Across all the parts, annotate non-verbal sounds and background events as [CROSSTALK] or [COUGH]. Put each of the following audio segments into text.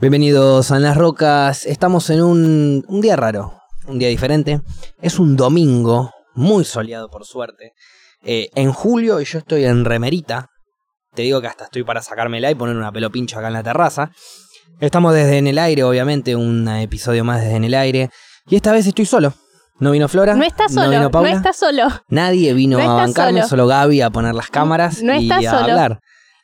Bienvenidos a las Rocas. Estamos en un, un día raro, un día diferente. Es un domingo, muy soleado por suerte. Eh, en julio y yo estoy en remerita. Te digo que hasta estoy para sacármela y poner una pelo pincho acá en la terraza. Estamos desde en el aire, obviamente, un episodio más desde en el aire. Y esta vez estoy solo. No vino Flora. No está solo, vino no, Paula. está solo. Nadie vino No a bancarme, solo. solo Gaby a poner las cámaras No y está a solo. hablar.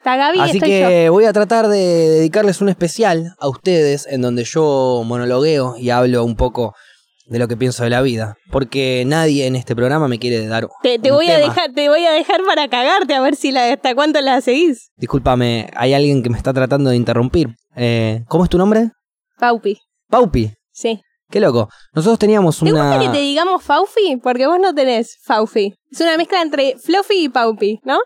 Está Gaby y Así estoy que voy a tratar de dedicarles un especial a ustedes en donde yo monologueo y hablo un poco de lo que pienso de la vida. Porque nadie en este programa me quiere dar. Te, te un voy a dejar, te voy a dejar para cagarte a ver si la, hasta cuánto la seguís. Discúlpame, hay alguien que me está tratando de interrumpir. Eh, ¿Cómo es tu nombre? Paupi. Paupi. Sí. Qué loco. Nosotros teníamos ¿Te una... gusta que te digamos Faufi? Porque vos no tenés Faufi. Es una mezcla entre Fluffy y Paupi, ¿no?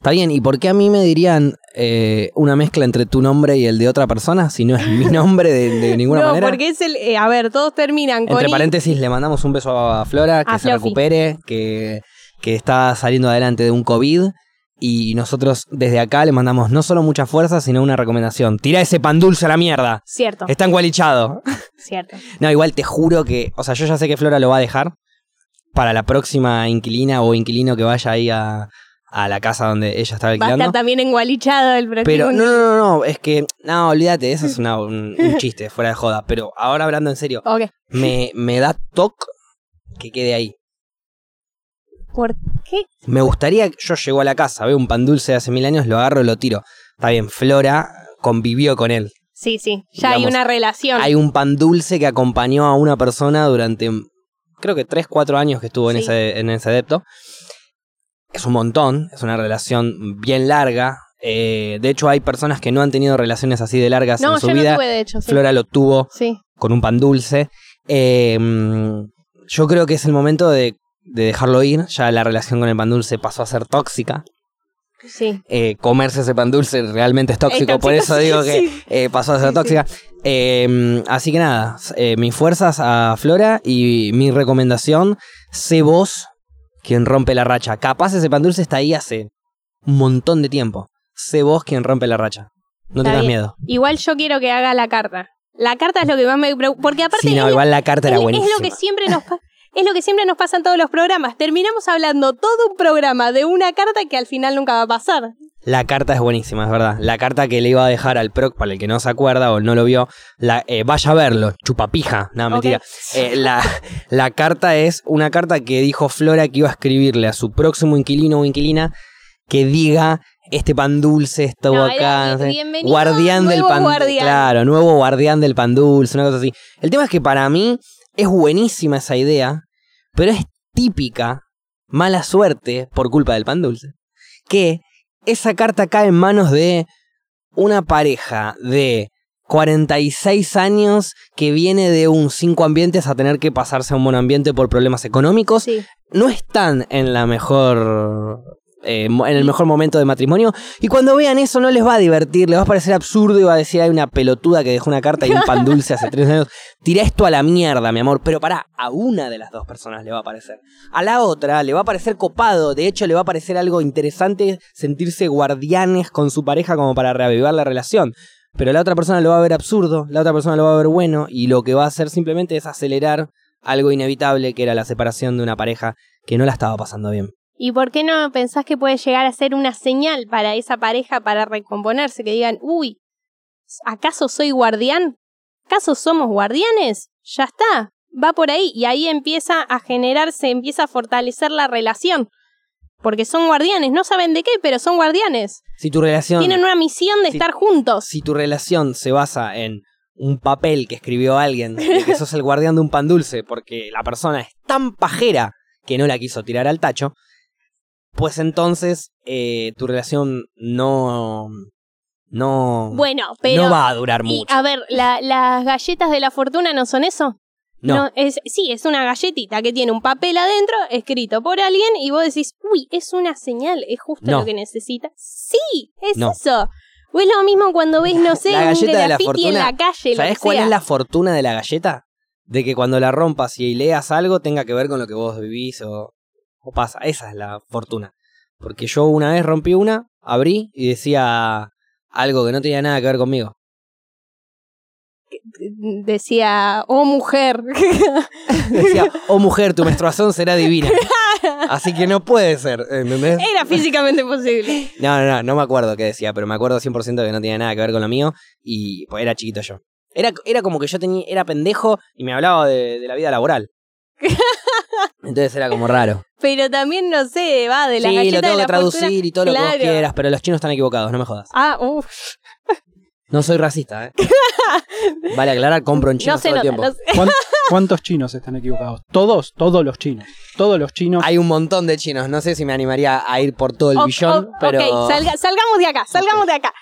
Está bien, ¿y por qué a mí me dirían eh, una mezcla entre tu nombre y el de otra persona si no es mi [LAUGHS] nombre de, de ninguna no, manera? porque es el. eh, a ver, todos terminan con. Entre paréntesis, le mandamos un beso a Flora, que A se Fluffy. recupere, que, que está saliendo adelante de un COVID. Y nosotros desde acá le mandamos no solo mucha fuerza, sino una recomendación. Tira ese pan dulce a la mierda. Cierto, Está engualichado. [LAUGHS] cierto. No, igual te juro que. O sea, yo ya sé que Flora lo va a dejar para la próxima inquilina o inquilino que vaya ahí a, a la casa donde ella estaba Va a alquilando. estar también engualichado el próximo. Pero no, no, no, no, es que, no, olvídate, eso es una- un, un [LAUGHS] chiste, fuera de joda. Pero ahora hablando en serio, Ok. me, me da toque que quede ahí. ¿Por qué? Me gustaría, yo llego a la casa, veo un pan dulce de hace mil años, lo agarro y lo tiro. Está bien, Flora convivió con él. Sí, sí. Ya hay una relación. Hay un pan dulce que acompañó a una persona durante, creo que 3, 4 años que estuvo en, ese, en ese adepto. Es un montón, es una relación bien larga. Eh, de hecho, hay personas que no han tenido relaciones así de largas no, en su yo vida. no tuve, de hecho. Sí. Flora lo tuvo Sí. con un pan dulce. Eh, mm, yo creo que es el momento de, de dejarlo ir. Ya la relación con el pan dulce pasó a ser tóxica. Sí. Eh, comerse ese pan dulce realmente es tóxico. Por eso digo que eh, pasó a ser tóxica. Mm, así que nada, mis fuerzas a Flora y mi recomendación, sé vos quien rompe la racha. Capaz ese pan dulce está ahí hace un montón de tiempo. Sé vos quien rompe la racha. No tengas miedo. Igual yo quiero que haga la carta. La carta es lo que más me preocupa. Porque aparte Sí, no, es, igual la carta es- era es buenísima. lo que siempre nos pa- es lo que siempre nos pasa en todos los programas. Terminamos hablando todo un programa de una carta que al final nunca va a pasar. La carta es buenísima, es verdad. La carta que le iba a dejar al proc, para el que no se acuerda o no lo vio, la, eh, vaya a verlo, chupapija. No, Ok. mentira. Eh, la, la carta es una carta que dijo Flora que iba a escribirle a su próximo inquilino o inquilina que diga este pan dulce estuvo No, acá. no sé, guardián del pan guardián. Claro, nuevo guardián del pan dulce, una cosa así. El tema es que para mí es buenísima esa idea, pero es típica mala suerte por culpa del pan dulce. Que esa carta cae en manos de una pareja de 46 años que viene de un 5 ambientes a tener que pasarse a un monoambiente por problemas económicos. Sí. No están en la mejor. Eh, en el mejor momento de matrimonio. Y cuando vean eso no les va a divertir, les va a parecer absurdo y va a decir hay una pelotuda que dejó una carta y un pan [LAUGHS] dulce hace tres años. Tira esto a la mierda, mi amor. Pero pará, a una de las dos personas le va a parecer. A la otra le va a parecer copado. De hecho, le va a parecer algo interesante sentirse guardianes con su pareja como para reavivar la relación. Pero la otra persona lo va a ver absurdo, la otra persona lo va a ver bueno, y lo que va a hacer simplemente es acelerar algo inevitable que era la separación de una pareja que no la estaba pasando bien. ¿Y por qué no pensás que puede llegar a ser una señal para esa pareja para recomponerse? Que digan, uy, ¿acaso soy guardián? ¿Acaso somos guardianes? Ya está, va por ahí. Y ahí empieza a generarse, empieza a fortalecer la relación. Porque son guardianes, no saben de qué, pero son guardianes. Si tu relación, Tienen una misión de estar juntos. si tu relación se basa en un papel que escribió alguien de que sos el guardián de un pan dulce porque la persona es tan pajera que no la quiso tirar al tacho, pues entonces eh, tu relación no no Bueno, pero... no va a durar y, mucho. a ver, la- las galletas de la fortuna no son eso. No, es, sí, es una galletita que tiene un papel adentro escrito por alguien y vos decís, uy, es una señal, es justo No. lo que necesita. Sí, es No. eso. O es lo mismo cuando ves, no sé, La un galleta de la graffiti en fortuna, la calle. lo ¿Sabes que cuál sea. es la fortuna de la galleta? De que cuando la rompas y leas algo tenga que ver con lo que vos vivís o, o pasa. Esa es la fortuna. Porque yo una vez rompí una, abrí y decía algo que no tenía nada que ver conmigo. decía, oh mujer. [LAUGHS] Decía, oh mujer, tu menstruación será divina. Así que no puede ser, ¿entendés? Era físicamente posible. No, no, no, no me acuerdo qué decía, pero me acuerdo 100% que no tenía nada que ver con lo mío y pues era chiquito yo. Era, era como que yo tenía, era pendejo y me hablaba de, de la vida laboral. [LAUGHS] Entonces era como raro. Pero también, no sé, va de la sí, galleta lo tengo que traducir fortuna. y todo lo que vos quieras, pero los chinos están equivocados, no me jodas. Ah, uff. [LAUGHS] No soy racista, ¿eh? Vale aclarar, compro en China No se todo el tiempo. no sé. ¿Cuán- ¿Cuántos chinos están equivocados? Todos, todos los chinos. Todos los chinos. Hay un montón de chinos, no sé si me animaría a ir por todo el O- billón, o- pero... Ok, salga- salgamos de acá, salgamos de acá.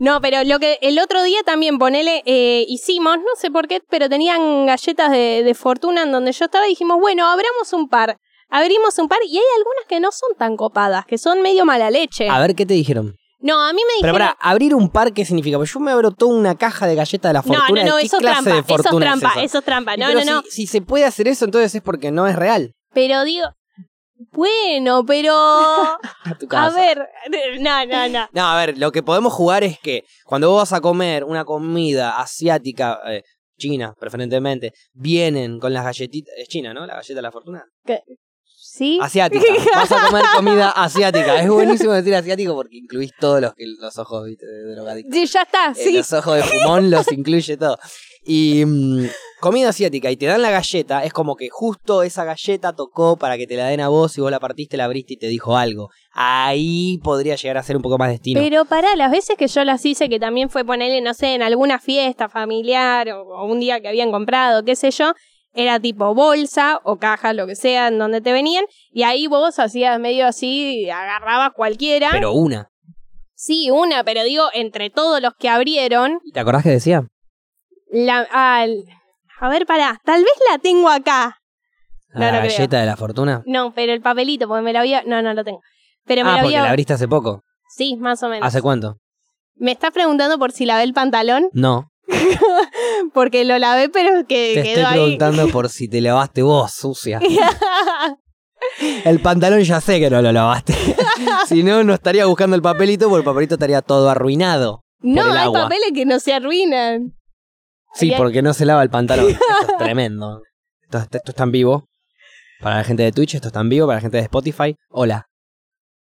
No, pero lo que el otro día también, ponele, eh, hicimos, no sé por qué, pero tenían galletas de, de fortuna en donde yo estaba y dijimos, bueno, abramos un par. Abrimos un par y hay algunas que no son tan copadas, que son medio mala leche. A ver, ¿qué te dijeron? No, a mí me Pero dijeron... para, abrir un par, ¿qué significa? Pues yo me abro toda una caja de galletas de la no, fortuna. no, no, ¿Qué eso es clase trampa, de eso es trampa, es eso es trampa. No, pero no, no. Si, si se puede hacer eso, entonces es porque no es real. Pero digo, bueno, pero... [LAUGHS] A tu A casa. ver, no, no, no. No, a ver, lo que podemos jugar es que cuando vos vas a comer una comida asiática, eh, china preferentemente, vienen con las galletitas. Es china, ¿no? La galleta de la fortuna. ¿Sí? Asiática. Vas a comer comida [LAUGHS] asiática. Es buenísimo decir asiático porque incluís todos los, que, los ojos ¿viste? de drogadicto. Sí, ya está, Eh, sí. Los ojos de fumón los incluye todo. [LAUGHS] Y mm, comida asiática y te dan la galleta, es como que justo esa galleta tocó para que te la den a vos y vos la partiste, la abriste y te dijo algo. Ahí podría llegar a ser un poco más destino. Pero para las veces que yo las hice, que también fue ponerle, no sé, en alguna fiesta familiar o, o un día que habían comprado, qué sé yo, era tipo bolsa o caja, lo que sea, en donde te venían, y ahí vos hacías medio así, agarrabas cualquiera. Pero una. Sí, una, pero digo, entre todos los que abrieron, ¿Y ¿Te acordás que decía? La, al- a ver, pará, tal vez la tengo acá. No, la no creo. galleta de la fortuna. No, pero el papelito, porque me la había, no, no lo tengo. Pero me ah, porque había, la abriste hace poco. sí, más o menos. ¿Hace cuánto? ¿Me estás preguntando por si lavé el pantalón? No. [LAUGHS] Porque lo lavé, pero que Te quedó estoy ahí. preguntando [LAUGHS] por si te lavaste vos, sucia. [LAUGHS] El pantalón ya sé que no lo lavaste. si no, no estaría buscando el papelito porque el papelito estaría todo arruinado. no, hay papeles que no se arruinan. Sí, Bien. porque no se lava el pantalón. [LAUGHS] Esto es tremendo. Esto, esto está en vivo. Para la gente de Twitch, esto está en vivo. Para la gente de Spotify, hola.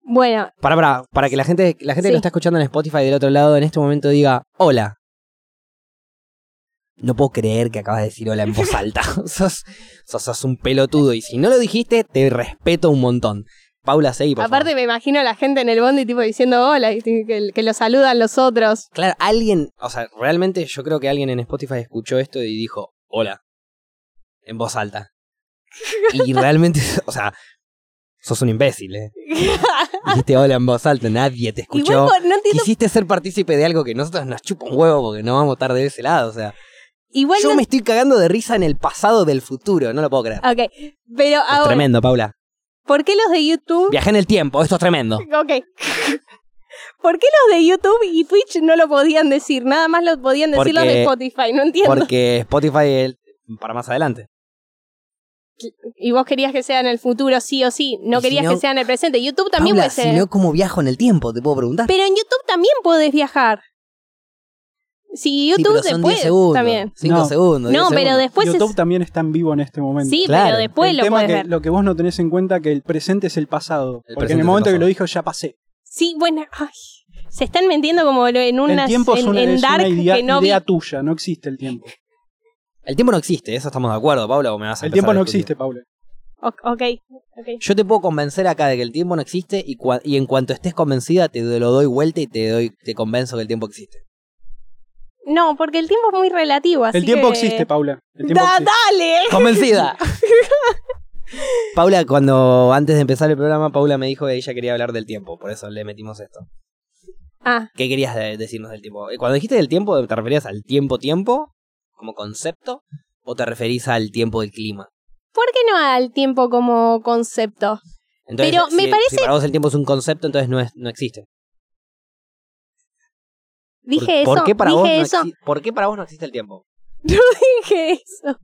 Bueno, Para, para, para que la gente, la gente que lo está escuchando en Spotify del otro lado en este momento diga hola. No puedo creer que acabas de decir hola en voz [LAUGHS] alta. [LAUGHS] sos, sos, sos un pelotudo. Y si no lo dijiste, te respeto un montón. Paula, seguí, por aparte favor. me imagino a la gente en el bondi tipo diciendo hola y que, que lo saludan los otros. Claro, alguien, o sea, realmente yo creo que alguien en Spotify escuchó esto y dijo, hola, en voz alta. Y [LAUGHS] realmente, o sea, sos un imbécil, ¿eh? [LAUGHS] Dijiste hola en voz alta, nadie te escuchó. Igual por- no entiendo. Quisiste ser partícipe de algo que nosotros nos chupa un huevo porque no vamos a estar de ese lado, o sea. Igual Yo no- me estoy cagando de risa en el pasado del futuro, no lo puedo creer. Ok, pero Es ahora, tremendo, Paula. ¿Por qué los de YouTube? Viajé en el tiempo, esto es tremendo. [LAUGHS] Ok. [LAUGHS] ¿Por qué los de YouTube y Twitch no lo podían decir? Nada más lo podían decir los de Spotify, no entiendo. Porque Spotify es para más adelante. Y vos querías que sea en el futuro sí o sí, no si querías no- que sea en el presente. YouTube también Paula, puede ser. si no, ¿cómo viajo en el tiempo? Te puedo preguntar. Pero en YouTube también podés viajar. Sí, Sí, YouTube pero son después 10 segundos. también. 5 No. segundos. No, 10 pero segundos. después YouTube es... también está en vivo en este momento. Sí, Claro. pero después el lo tema podés que ver. lo que vos no tenés en cuenta que el presente es el pasado. El porque en el momento el que lo dijo ya pasé. Sí, bueno, ay, se están metiendo como en una el tiempo es en, una, en es una idea, que no vi. tuya, no existe el tiempo. [LAUGHS] El tiempo no existe, eso estamos de acuerdo, Paula, o me vas a El tiempo no existe, Paula. O- ok, ok. Yo te puedo convencer acá de que el tiempo no existe y, cua- y en cuanto estés convencida te lo doy vuelta y te doy te convenzo que el tiempo existe. No, porque el tiempo es muy relativo, así el tiempo que- existe, Paula. El tiempo Da- existe. dale. ¡Convencida! [LAUGHS] Paula, cuando antes de empezar el programa, Paula me dijo que ella quería hablar del tiempo, por eso le metimos esto. Ah, ¿Qué querías de- decirnos del tiempo? Cuando dijiste del tiempo, ¿te referías al tiempo-tiempo como concepto o te referís al tiempo del clima? ¿por qué no al tiempo como concepto? Entonces, Pero me parece- Si para vos el tiempo es un concepto, entonces no, es, no existe. Dije ¿Por, eso, ¿por qué para dije vos no eso, exi- ¿Por qué para vos no existe el tiempo? [LAUGHS] dije eso.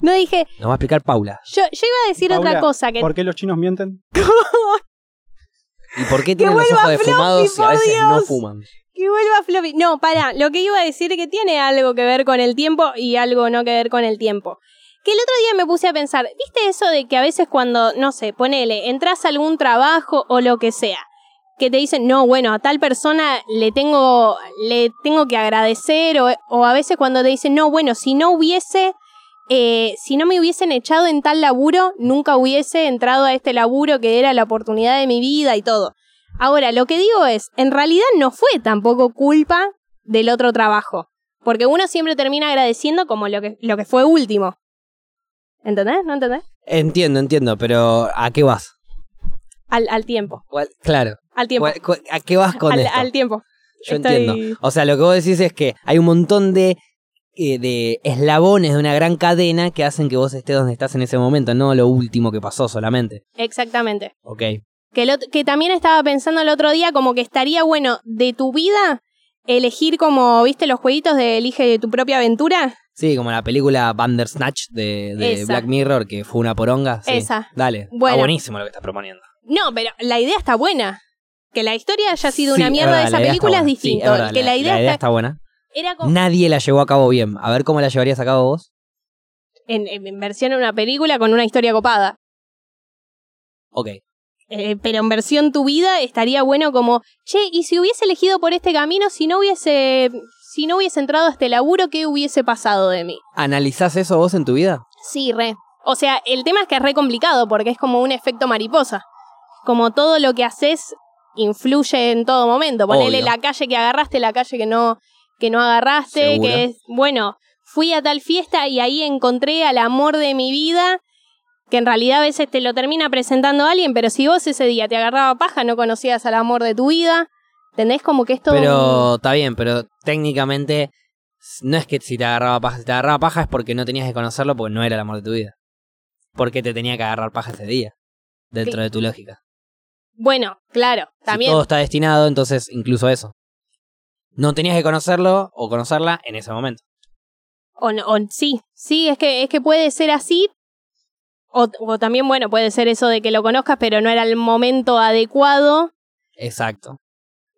No dije, Nos va a explicar Paula. yo, yo iba a decir Paula, otra cosa que ¿Por qué los chinos mienten? [LAUGHS] ¿Y por qué tienen los vuelva ojos Floppy, defumados y a veces no fuman? Que vuelva Floppy. No, para, lo que iba a decir es que tiene algo que ver con el tiempo y algo no que ver con el tiempo. Que el otro día me puse a pensar, ¿viste eso de que a veces cuando, no sé, ponele, entras a algún trabajo o lo que sea, que te dicen, no, bueno, a tal persona le tengo, le tengo que agradecer, o, o a veces cuando te dicen, no, bueno, si no hubiese, eh, si no me hubiesen echado en tal laburo, nunca hubiese entrado a este laburo que era la oportunidad de mi vida y todo. Ahora, lo que digo es, en realidad no fue tampoco culpa del otro trabajo, porque uno siempre termina agradeciendo como lo que, lo que fue último. ¿Entendés? ¿No entendés? Entiendo, entiendo, pero ¿a qué vas? Al, al tiempo. ¿Cuál- Claro. Al tiempo. ¿cuál- cuál- ¿A qué vas con al, esto? al tiempo. Yo Estoy- entiendo. O sea, lo que vos decís es que hay un montón de, eh, de eslabones de una gran cadena que hacen que vos estés donde estás en ese momento, no lo último que pasó solamente. Exactamente. Ok. Que, el ot- que también estaba pensando el otro día como que estaría bueno de tu vida elegir como, ¿viste los jueguitos de elige tu propia aventura? Sí, como la película Bandersnatch de, de. Black Mirror, que fue una poronga. sí. Esa. Dale. Bueno. Está buenísimo lo que estás proponiendo. No, pero la idea está buena. Que la historia haya sido Sí, una mierda verdad, de esa película es. Sí, distinto. verdad, que la, idea, está, está buena. era como Nadie la llevó a cabo bien. A ver cómo la llevarías a cabo vos. en, en versión de una película con una historia copada. Ok. Eh, pero en versión tu vida estaría bueno como, che, y si hubiese elegido por este camino, si no hubiese, si no hubiese entrado a este laburo, ¿qué hubiese pasado de mí? ¿Analizás eso vos en tu vida? Sí, re. O sea, el tema es que es re complicado porque es como un efecto mariposa. Como todo lo que haces influye en todo momento. Ponele Obvio. la calle que agarraste, la calle que no, que no agarraste, Seguro. que es, bueno, fui a tal fiesta y ahí encontré al amor de mi vida, que en realidad a veces te lo termina presentando alguien, pero si vos ese día te agarraba paja, no conocías al amor de tu vida, ¿entendés? Como que es todo un- Pero está bien, pero técnicamente no es que si te agarraba paja, si te agarraba paja es porque no tenías que conocerlo porque no era el amor de tu vida. Porque te tenía que agarrar paja ese día, dentro de tu lógica. Bueno, claro, Si también. todo está destinado, entonces incluso eso. No tenías que conocerlo o conocerla en ese momento. O, no- o- sí, sí, es que, es que puede ser así. O, o también, bueno, puede ser eso de que lo conozcas, pero no era el momento adecuado. Exacto.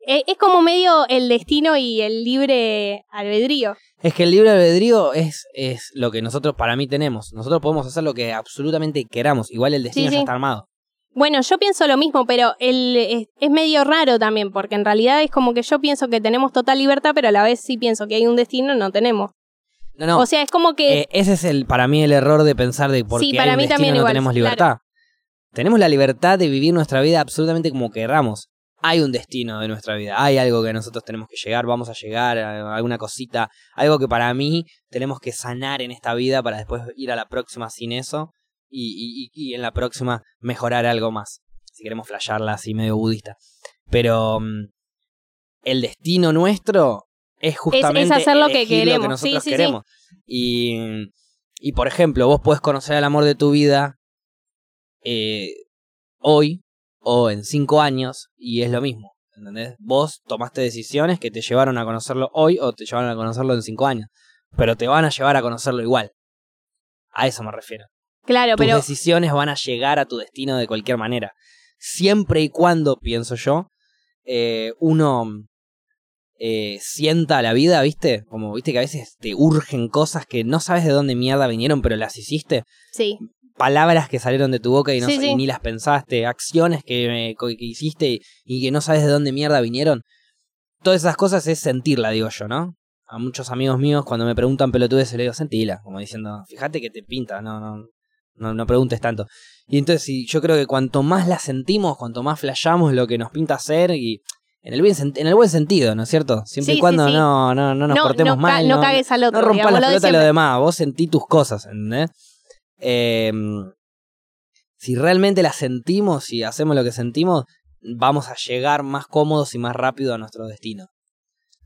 E- Es, como medio el destino y el libre albedrío. Es que el libre albedrío es, es lo que nosotros para mí tenemos. Nosotros podemos hacer lo que absolutamente queramos. Igual el destino Sí, ya sí. está armado. Bueno, yo pienso lo mismo, pero el, es, es medio raro también, porque en realidad es como que yo pienso que tenemos total libertad, pero a la vez sí pienso que hay un destino, no tenemos. No, no. O sea, es como que... Eh, ese es el para mí el error de pensar de por qué Sí, para hay un mí destino también no igual, tenemos claro. libertad. Tenemos la libertad de vivir nuestra vida absolutamente como querramos. Hay un destino de nuestra vida, hay algo que nosotros tenemos que llegar, vamos a llegar a alguna cosita, algo que para mí tenemos que sanar en esta vida para después ir a la próxima sin eso y, y- y en la próxima mejorar algo más. Si queremos flashearla así medio budista. Pero mm, el destino nuestro es justamente hacer lo que queremos. nosotros Sí, sí, sí. queremos. Y, y por ejemplo, vos podés conocer al amor de tu vida eh, hoy o en cinco años y es lo mismo. ¿Entendés? Vos tomaste decisiones que te llevaron a conocerlo hoy o te llevaron a conocerlo en cinco años. Pero te van a llevar a conocerlo igual. A eso me refiero. Claro, Tus pero... decisiones van a llegar a tu destino de cualquier manera. Siempre y cuando, pienso yo, eh, uno eh, sienta la vida, ¿viste? Como, ¿viste que a veces te urgen cosas que no sabes de dónde mierda vinieron, pero las hiciste? Sí, Palabras que salieron de tu boca y, no, Sí, sa- sí. y ni las pensaste, acciones que, eh, que hiciste y, y que no sabes de dónde mierda vinieron. Todas esas cosas es sentirla, digo yo, ¿no? A muchos amigos míos cuando me preguntan pelotudes, le digo, sentila, como diciendo, fíjate que te pinta, no, no, no, no preguntes tanto. Y entonces sí, yo creo que cuanto más la sentimos, cuanto más flashamos lo que nos pinta hacer y en el, bien, en el buen sentido, ¿no es cierto? Siempre Sí, y cuando sí, sí. no, no, no nos no, portemos no, mal. no no, cagues al otro. no rompas la lo pelota a siempre. demás, vos sentí tus cosas, ¿entendés? Eh, si realmente las sentimos y hacemos lo que sentimos, vamos a llegar más cómodos y más rápido a nuestro destino.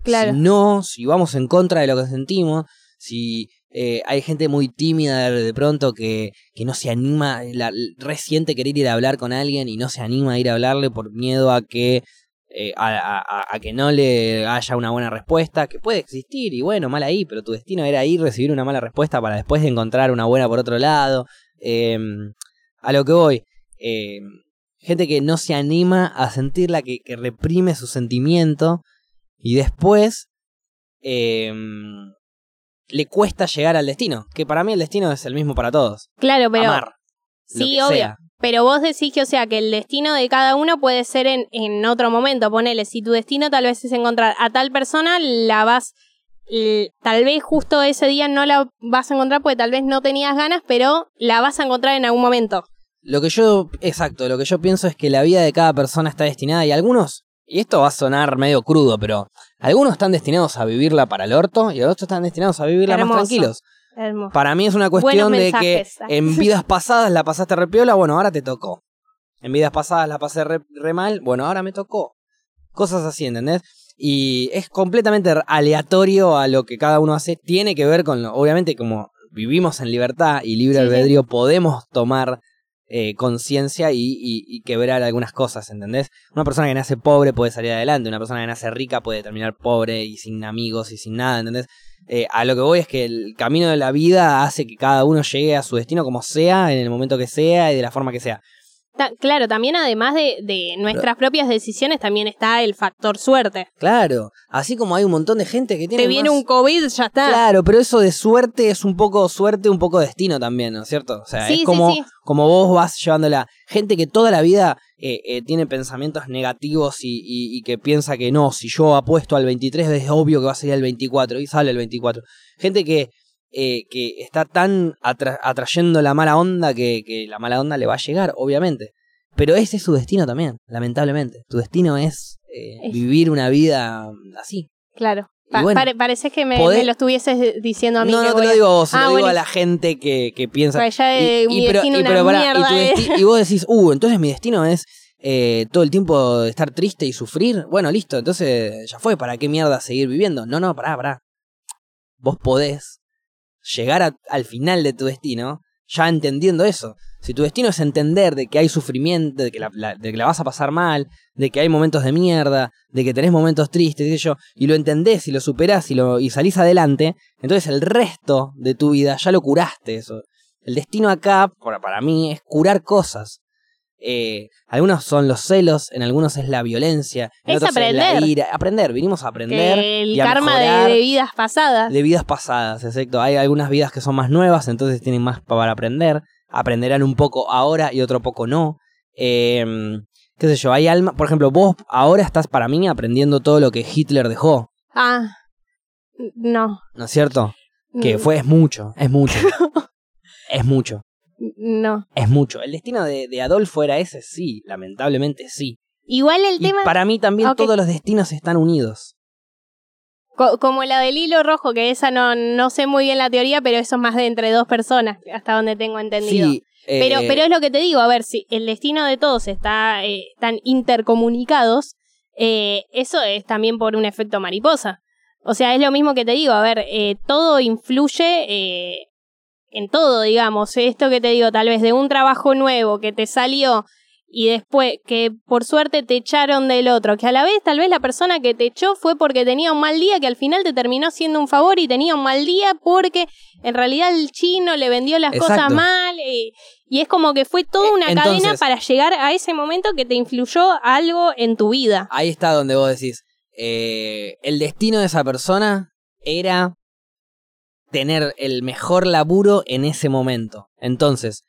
Claro. Si no, si vamos en contra de lo que sentimos, si eh, hay gente muy tímida de, pronto que, que no se anima, la, resiente querer ir a hablar con alguien y no se anima a ir a hablarle por miedo a que eh, a, a- a- a que no le haya una buena respuesta, que puede existir y bueno, mal ahí, pero tu destino era ir, recibir una mala respuesta para después encontrar una buena por otro lado. Eh, a lo que voy, eh, gente que no se anima a sentirla, que, que reprime su sentimiento y después eh, le cuesta llegar al destino. Que para mí el destino es el mismo para todos. Claro, pero. Amar. sí, obvio. sea. Pero vos decís que, o sea, que el destino de cada uno puede ser en, en otro momento. Ponele, si tu destino tal vez es encontrar a tal persona, la vas. Tal vez justo ese día no la vas a encontrar porque tal vez no tenías ganas, pero la vas a encontrar en algún momento. Lo que yo, exacto, lo que yo pienso es que la vida de cada persona está destinada y algunos, y esto va a sonar medio crudo, pero algunos están destinados a vivirla para el orto y otros están destinados a vivirla Hermoso. más tranquilos. Hermoso. Para mí es una cuestión Buenos de que mensajes. en [LAUGHS] vidas pasadas la pasaste repiola, bueno, ahora te tocó. En vidas pasadas la pasé re, re mal, bueno, ahora me tocó. Cosas así, ¿entendés? Y es completamente aleatorio a lo que cada uno hace. Tiene que ver con, lo, obviamente, como vivimos en libertad y libre Sí, sí. albedrío, podemos tomar eh, conciencia y, y, y quebrar algunas cosas, ¿entendés? Una persona que nace pobre puede salir adelante, una persona que nace rica puede terminar pobre y sin amigos y sin nada, ¿entendés? Eh, a lo que voy es que el camino de la vida hace que cada uno llegue a su destino como sea, en el momento que sea y de la forma que sea. Ta- claro, también además de, de nuestras propias decisiones, también está el factor suerte. Claro, así como hay un montón de gente que tiene... Te viene más- un COVID, ya está. Claro, pero eso de suerte es un poco suerte, un poco destino también, ¿no es cierto? O sea, Sí, es sí, como, sí. como vos vas llevándola. Gente que toda la vida eh, eh, tiene pensamientos negativos y, y- y que piensa que no, si yo apuesto al 23 es obvio que va a salir el 24 y sale el 24. Gente que, eh, que está tan atra- atrayendo la mala onda que, que la mala onda le va a llegar, obviamente. Pero ese es su destino también, lamentablemente. Tu destino es eh, Es- vivir una vida así. Claro. Pa- bueno, pare- parece que me, me lo estuvieses diciendo a mí. No, no te lo digo a vos, Ah, lo digo a la gente que, que piensa. Y vos decís, uh, entonces mi destino es eh, todo el tiempo estar triste y sufrir. Bueno, listo, entonces ya fue, ¿para qué mierda seguir viviendo? No, no, pará, pará. Vos podés llegar al final de tu destino ya entendiendo eso. Si tu destino es entender de que hay sufrimiento, de que la, de que vas a pasar mal, de que hay momentos de mierda, de que tenés momentos tristes, sé yo, y lo entendés y lo superás y, lo, y salís adelante, entonces el resto de tu vida ya lo curaste eso. El destino acá, para, para mí, es curar cosas. Eh, algunos son los celos, en algunos es la violencia, en Es otros es la aprender. ira. Aprender, vinimos a aprender. Que el y a karma de, vidas pasadas. de vidas pasadas, exacto. Hay algunas vidas que son más nuevas, entonces tienen más para aprender. Aprenderán un poco ahora y otro poco no. Eh, qué sé yo, hay alma. Por ejemplo, vos ahora estás para mí aprendiendo todo lo que Hitler dejó, Ah, no. ¿no es cierto? Que Mm, fue, es mucho, es mucho. [LAUGHS] es mucho, No. es mucho. El destino de, de Adolfo era ese, sí, lamentablemente sí. Igual el Y tema, para mí también todos los destinos están unidos. co- como la del hilo rojo, que esa no, no sé muy bien la teoría, pero eso es más de entre dos personas, hasta donde tengo entendido. Sí, eh, Pero, pero es lo que te digo, a ver, si el destino de todos está eh, están intercomunicados, eh, eso es también por un efecto mariposa. O sea, es lo mismo que te digo, a ver, eh, todo influye eh, en todo, digamos. Esto que te digo, tal vez de un trabajo nuevo que te salió y después que por suerte te echaron del otro, que a la vez tal vez la persona que te echó fue porque tenía un mal día, que al final te terminó siendo un favor y tenía un mal día porque en realidad el chino le vendió las cosas mal y es como que fue toda Eh, una entonces- cadena para llegar a ese momento que te influyó algo en tu vida. ahí está donde vos decís, eh, el destino de esa persona era tener el mejor laburo en ese momento. Entonces,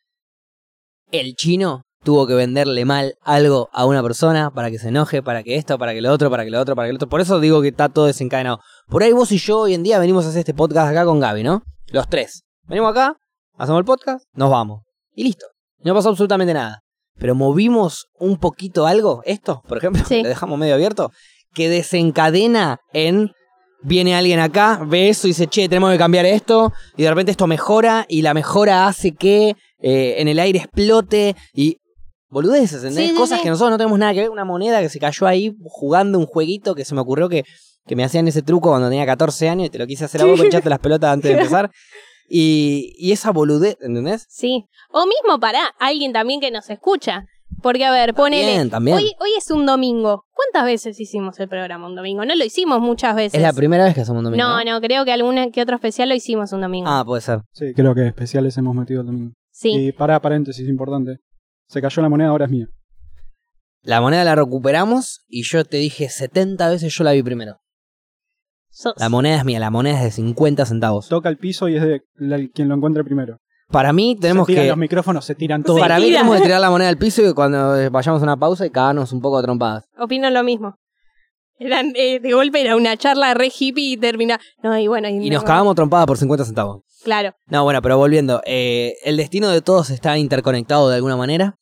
el chino tuvo que venderle mal algo a una persona para que se enoje, para que esto, para que lo otro, para que lo otro, para que lo otro. Por eso digo que está todo desencadenado. Por ahí vos y yo hoy en día venimos a hacer este podcast acá con Gaby, ¿no? Los tres. Venimos acá, hacemos el podcast, nos vamos. Y listo. No pasó absolutamente nada. Pero movimos un poquito algo, esto, por ejemplo, [LAUGHS] Sí. lo dejamos medio abierto, que desencadena en viene alguien acá, ve eso y dice, che, tenemos que cambiar esto, y de repente esto mejora, y la mejora hace que eh, en el aire explote, y boludeces, ¿entendés? Sí, Cosas sí. que nosotros no tenemos nada que ver, una moneda que se cayó ahí jugando un jueguito que se me ocurrió que, que me hacían ese truco cuando tenía 14 años, y te lo quise hacer a vos, pinchaste las pelotas antes de [LAUGHS] empezar, y, y esa boludez, ¿entendés? Sí. O mismo para alguien también que nos escucha. Porque, a ver, ponele. También, también. Hoy, hoy es un domingo. ¿Cuántas veces hicimos el programa un domingo? No lo hicimos muchas veces. Es la primera vez que hacemos un domingo. No, no, creo que alguna que otro especial lo hicimos un domingo. Ah, puede ser. Sí, creo que especiales hemos metido el domingo. sí. Y para paréntesis importante. Se cayó la moneda, ahora es mía. La moneda la recuperamos y yo te dije 70 veces yo la vi primero. sos. La moneda es mía, la moneda es de 50 centavos. Toca el piso y es de la- quien lo encuentre primero. Para mí tenemos se tiran que... los micrófonos, se tiran todos. Para mí tenemos que tirar la moneda al piso y cuando vayamos a una pausa y cagarnos un poco a trompadas. Opino lo mismo. Eran, eh, de golpe era una charla re hippie y termina. No, y bueno. Y nos cagamos trompadas por 50 centavos. Claro. No, bueno, pero volviendo. eh, el destino de todos está interconectado de alguna manera.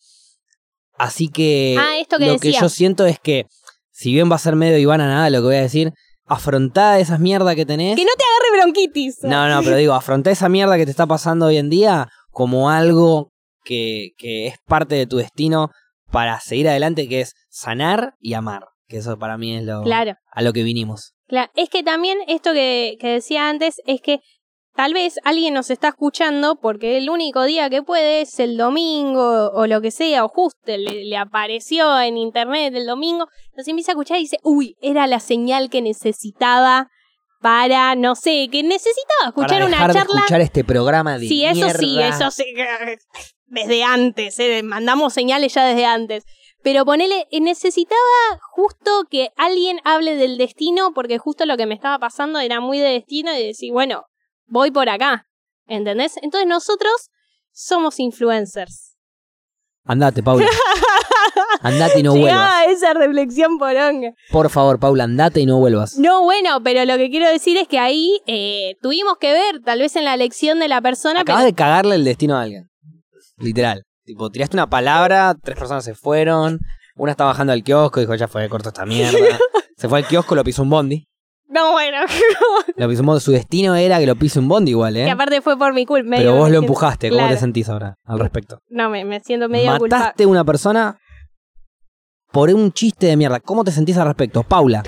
Así que Ah, esto que lo decía. que yo siento es que, si bien va a ser medio Ivana nada lo que voy a decir, afrontá esas mierdas que tenés. Que no te agarre bronquitis. No, no, pero digo, afrontá esa mierda que te está pasando hoy en día como algo que, que es parte de tu destino para seguir adelante, que es sanar y amar. Que eso para mí es lo, Claro. a lo que vinimos. Claro, es que también esto que, que decía antes es que tal vez alguien nos está escuchando porque el único día que puede es el domingo o lo que sea, o justo le, le apareció en internet el domingo, nos empieza a escuchar y dice, uy, era la señal que necesitaba para, no sé, que necesitaba escuchar para una dejar de charla. escuchar este programa de Sí, eso sí, eso sí, desde antes, eh, mandamos señales ya desde antes. Pero ponele, eh, necesitaba justo que alguien hable del destino, porque justo lo que me estaba pasando era muy de destino y decir, bueno, voy por acá, ¿entendés? Entonces nosotros somos influencers. Andate, Paula. [LAUGHS] Andate y no vuelvas. Llegaba esa reflexión poronga. Por favor, Paula, andate y no vuelvas. No, bueno, pero lo que quiero decir es que ahí eh, tuvimos que ver, tal vez en la elección de la persona, Acabas pero de cagarle el destino a alguien. Literal. Tipo, tiraste una palabra, tres personas se fueron, una está bajando al kiosco, dijo, ya fue, corto esta mierda. [LAUGHS] Se fue al kiosco, lo pisó un bondi. No, bueno, [LAUGHS] Lo. Su destino era que lo pise un bondi igual, que ¿eh? aparte fue por mi culpa. Pero vos lo empujaste, ¿cómo Claro. te sentís ahora al respecto? No, me, me siento medio culpable. Mataste a una persona por un chiste de mierda. ¿Cómo te sentís al respecto? Paula.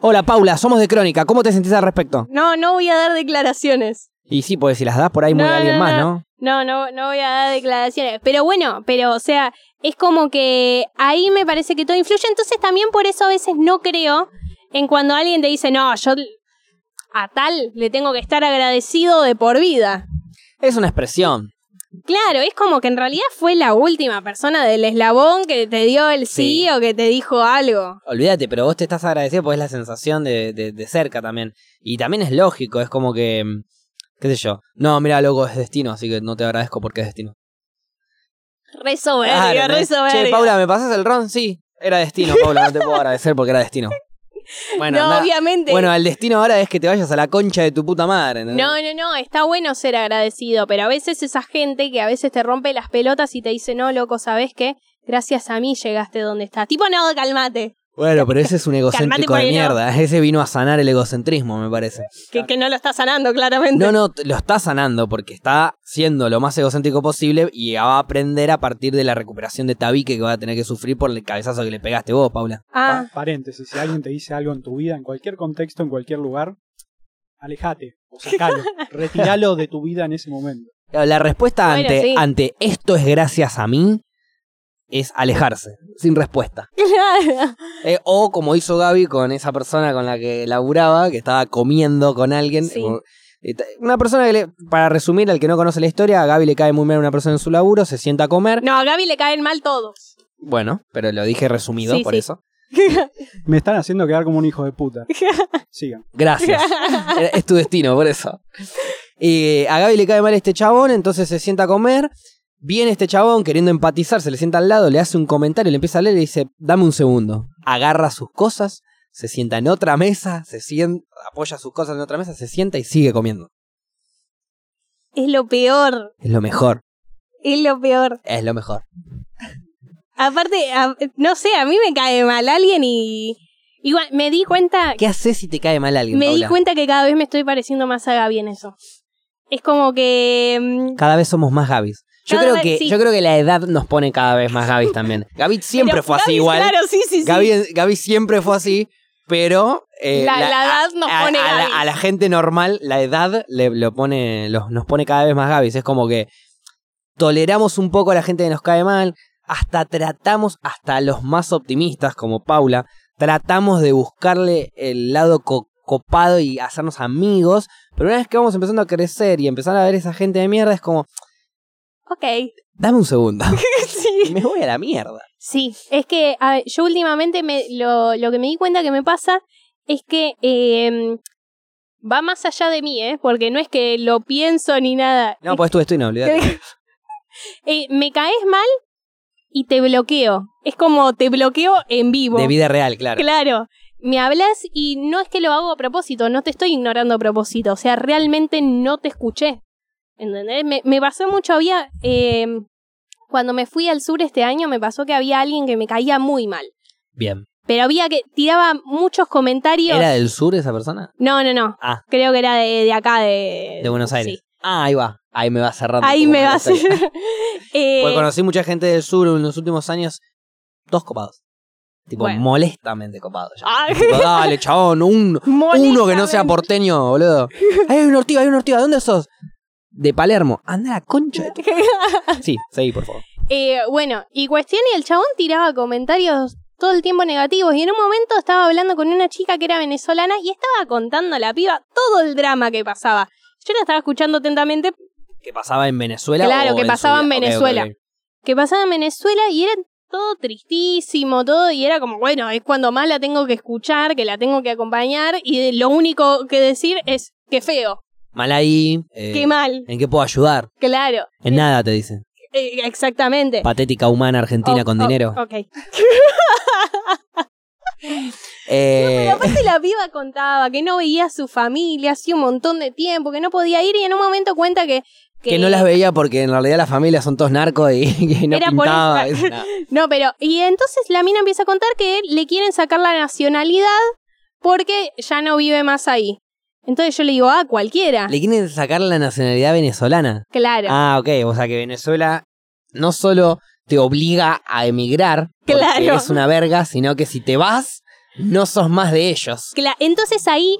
Hola, Paula, somos de Crónica. ¿Cómo te sentís al respecto? No, no voy a dar declaraciones. Y sí, pues si las das por ahí muere No, alguien no, más, no. ¿no? No, no, no voy a dar declaraciones. Pero bueno, pero o sea, es como que ahí me parece que todo influye. Entonces también por eso a veces no creo en cuando alguien te dice, no, yo a tal le tengo que estar agradecido de por vida. Es una expresión. Claro, es como que en realidad fue la última persona del eslabón que te dio el sí, Sí. o que te dijo algo. Olvídate, pero vos te estás agradecido porque es la sensación de, de, de cerca también. Y también es lógico, es como que, qué sé yo. No, mira, loco, es destino, así que no te agradezco porque es destino. Re soberbio, Claro, re ¿no? soberbio. Che, Paula, ¿me pasas el ron? Sí, era destino, Paula, no te puedo agradecer porque era destino. Bueno, no, obviamente. bueno, el destino ahora es que te vayas a la concha de tu puta madre. ¿entendés? No, no, no, está bueno ser agradecido, pero a veces esa gente que a veces te rompe las pelotas y te dice, no, loco, ¿sabes qué? Gracias a mí llegaste donde estás. Tipo, no, calmate, Bueno, pero ese es un [LAUGHS] egocéntrico de no. mierda. Ese vino a sanar el egocentrismo, me parece. que, que no lo está sanando claramente. No, no, lo está sanando porque está siendo lo más egocéntrico posible y va a aprender a partir de la recuperación de tabique que va a tener que sufrir por el cabezazo que le pegaste vos, Paula. Ah, Pa- paréntesis, si alguien te dice algo en tu vida, en cualquier contexto, en cualquier lugar, alejate o sacalo, [LAUGHS] retiralo de tu vida en ese momento. La respuesta Bueno, ante, sí. ante esto es gracias a mí es alejarse, sin respuesta. claro. Eh, o como hizo Gaby con esa persona con la que laburaba, que estaba comiendo con alguien. Sí. Como- y ta- Una persona que, le, para resumir, al que no conoce la historia, a Gaby le cae muy mal una persona en su laburo, se sienta a comer. No, a Gaby le caen mal todos. Bueno, pero lo dije resumido, Sí, por sí. eso. [LAUGHS] Me están haciendo quedar como un hijo de puta. Sigan. Gracias. Eh, [LAUGHS] es tu destino, por eso. Y a Gaby le cae mal este chabón, entonces se sienta a comer. Viene este chabón queriendo empatizar, se le sienta al lado, le hace un comentario, le empieza a leer y le dice, dame un segundo. Agarra sus cosas, se sienta en otra mesa, se sienta, apoya sus cosas en otra mesa, se sienta y sigue comiendo. Es lo peor, Es lo mejor, es lo peor. es lo mejor. Aparte, a- no sé, a mí me cae mal alguien y... Igual, me di cuenta... ¿Qué haces si te cae mal alguien? Me di cuenta que cada vez me estoy pareciendo más a Gaby en eso. Es como que... mm, Cada vez somos más Gabis. Yo creo, vez- que, sí. yo creo que la edad nos pone cada vez más Gabis también. [LAUGHS] Gaby siempre pero fue así Gaby, igual. Claro, sí, sí, sí. Gaby, Gaby siempre fue así, pero eh, La- la edad nos a, pone a la, a la gente normal, la edad le, lo pone, los- nos pone cada vez más Gabis. Es como que toleramos un poco a la gente que nos cae mal, hasta tratamos, hasta los más optimistas como Paula, tratamos de buscarle el lado co- copado y hacernos amigos, pero una vez que vamos empezando a crecer y empezar a ver esa gente de mierda, es como, Ok, dame un segundo, [LAUGHS] sí. me voy a la mierda. Sí, es que a ver, yo últimamente me, lo, lo que me di cuenta que me pasa es que eh, va más allá de mí, ¿eh? Porque no es que lo pienso ni nada. No, pues tú estoy no, olvídate. [LAUGHS] Eh, me caes mal y te bloqueo. Es como te bloqueo en vivo. De vida real, claro. Claro. Me hablas y no es que lo hago a propósito, no te estoy ignorando a propósito. O sea, realmente no te escuché. ¿Entendés? Me, me pasó mucho, había. eh, cuando me fui al sur este año, me pasó que había alguien que me caía muy mal. Bien. Pero había que. tiraba muchos comentarios. ¿Era del sur esa persona? No, no, no. Ah, Creo que era de, de acá, de. de Buenos sí. Aires. Ah, ahí va. Ahí me va cerrando. Ahí me va historia. [LAUGHS] [LAUGHS] Eh, Porque conocí mucha gente del sur en los últimos años. Dos copados. Tipo, Bueno. molestamente copados. ya. Ah. Tipo, dale, [LAUGHS] chabón, un, uno que no sea porteño, boludo. Hay un ortiga, hay un ortiga. ¿Dónde sos? De Palermo. Anda la concha de tu... [LAUGHS] Sí, seguí, por favor. Eh, bueno, y cuestión, y el chabón tiraba comentarios todo el tiempo negativos. Y en un momento estaba hablando con una chica que era venezolana y estaba contando a la piba todo el drama que pasaba. Yo la estaba escuchando atentamente, ¿Qué pasaba en Venezuela? Claro, o que en pasaba en Venezuela. que pasaba en Venezuela y era todo tristísimo, todo, y era como, bueno, es cuando más la tengo que escuchar, que la tengo que acompañar, y lo único que decir es, que feo, Mal ahí. eh, qué mal, ¿En qué puedo ayudar? claro. En nada, te dicen. Eh, exactamente. Patética humana argentina Oh, con oh, dinero. Ok. [LAUGHS] Eh, Pero aparte la [LAUGHS] piba contaba que no veía a su familia hacía un montón de tiempo, que no podía ir y en un momento cuenta que... que no las veía porque en realidad las familias son todos narcos y, [LAUGHS] y no Era por pintaba. eso. No. No, pero... Y entonces la mina empieza a contar que le quieren sacar la nacionalidad porque ya no vive más ahí. Entonces yo le digo, ah, cualquiera. Le quieren sacar la nacionalidad venezolana. Claro. Ah, ok. O sea que Venezuela no solo te obliga a emigrar, porque Claro. es una verga, sino que si te vas, no sos más de ellos. Entonces ahí.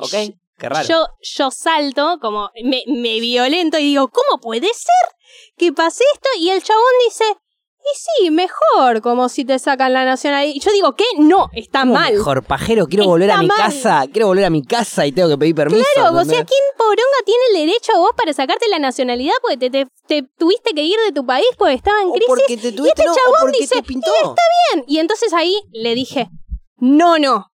Qué raro. yo, yo salto, como me, me violento y digo, ¿cómo puede ser que pase esto? Y el chabón dice, y sí, mejor, como si te sacan la nacionalidad. Y yo digo, ¿qué? No, está ¿Cómo mal. Mejor pajero, quiero Está volver a mi mal. casa, quiero volver a mi casa y tengo que pedir permiso. Claro, o ¿entendés? sea, ¿quién poronga tiene el derecho a vos para sacarte la nacionalidad? Porque te, te- te tuviste que ir de tu país porque estaba en O crisis. porque te tuviste, este no, o chabón porque dice, te pintó. Bien. Y entonces ahí le dije, no, no.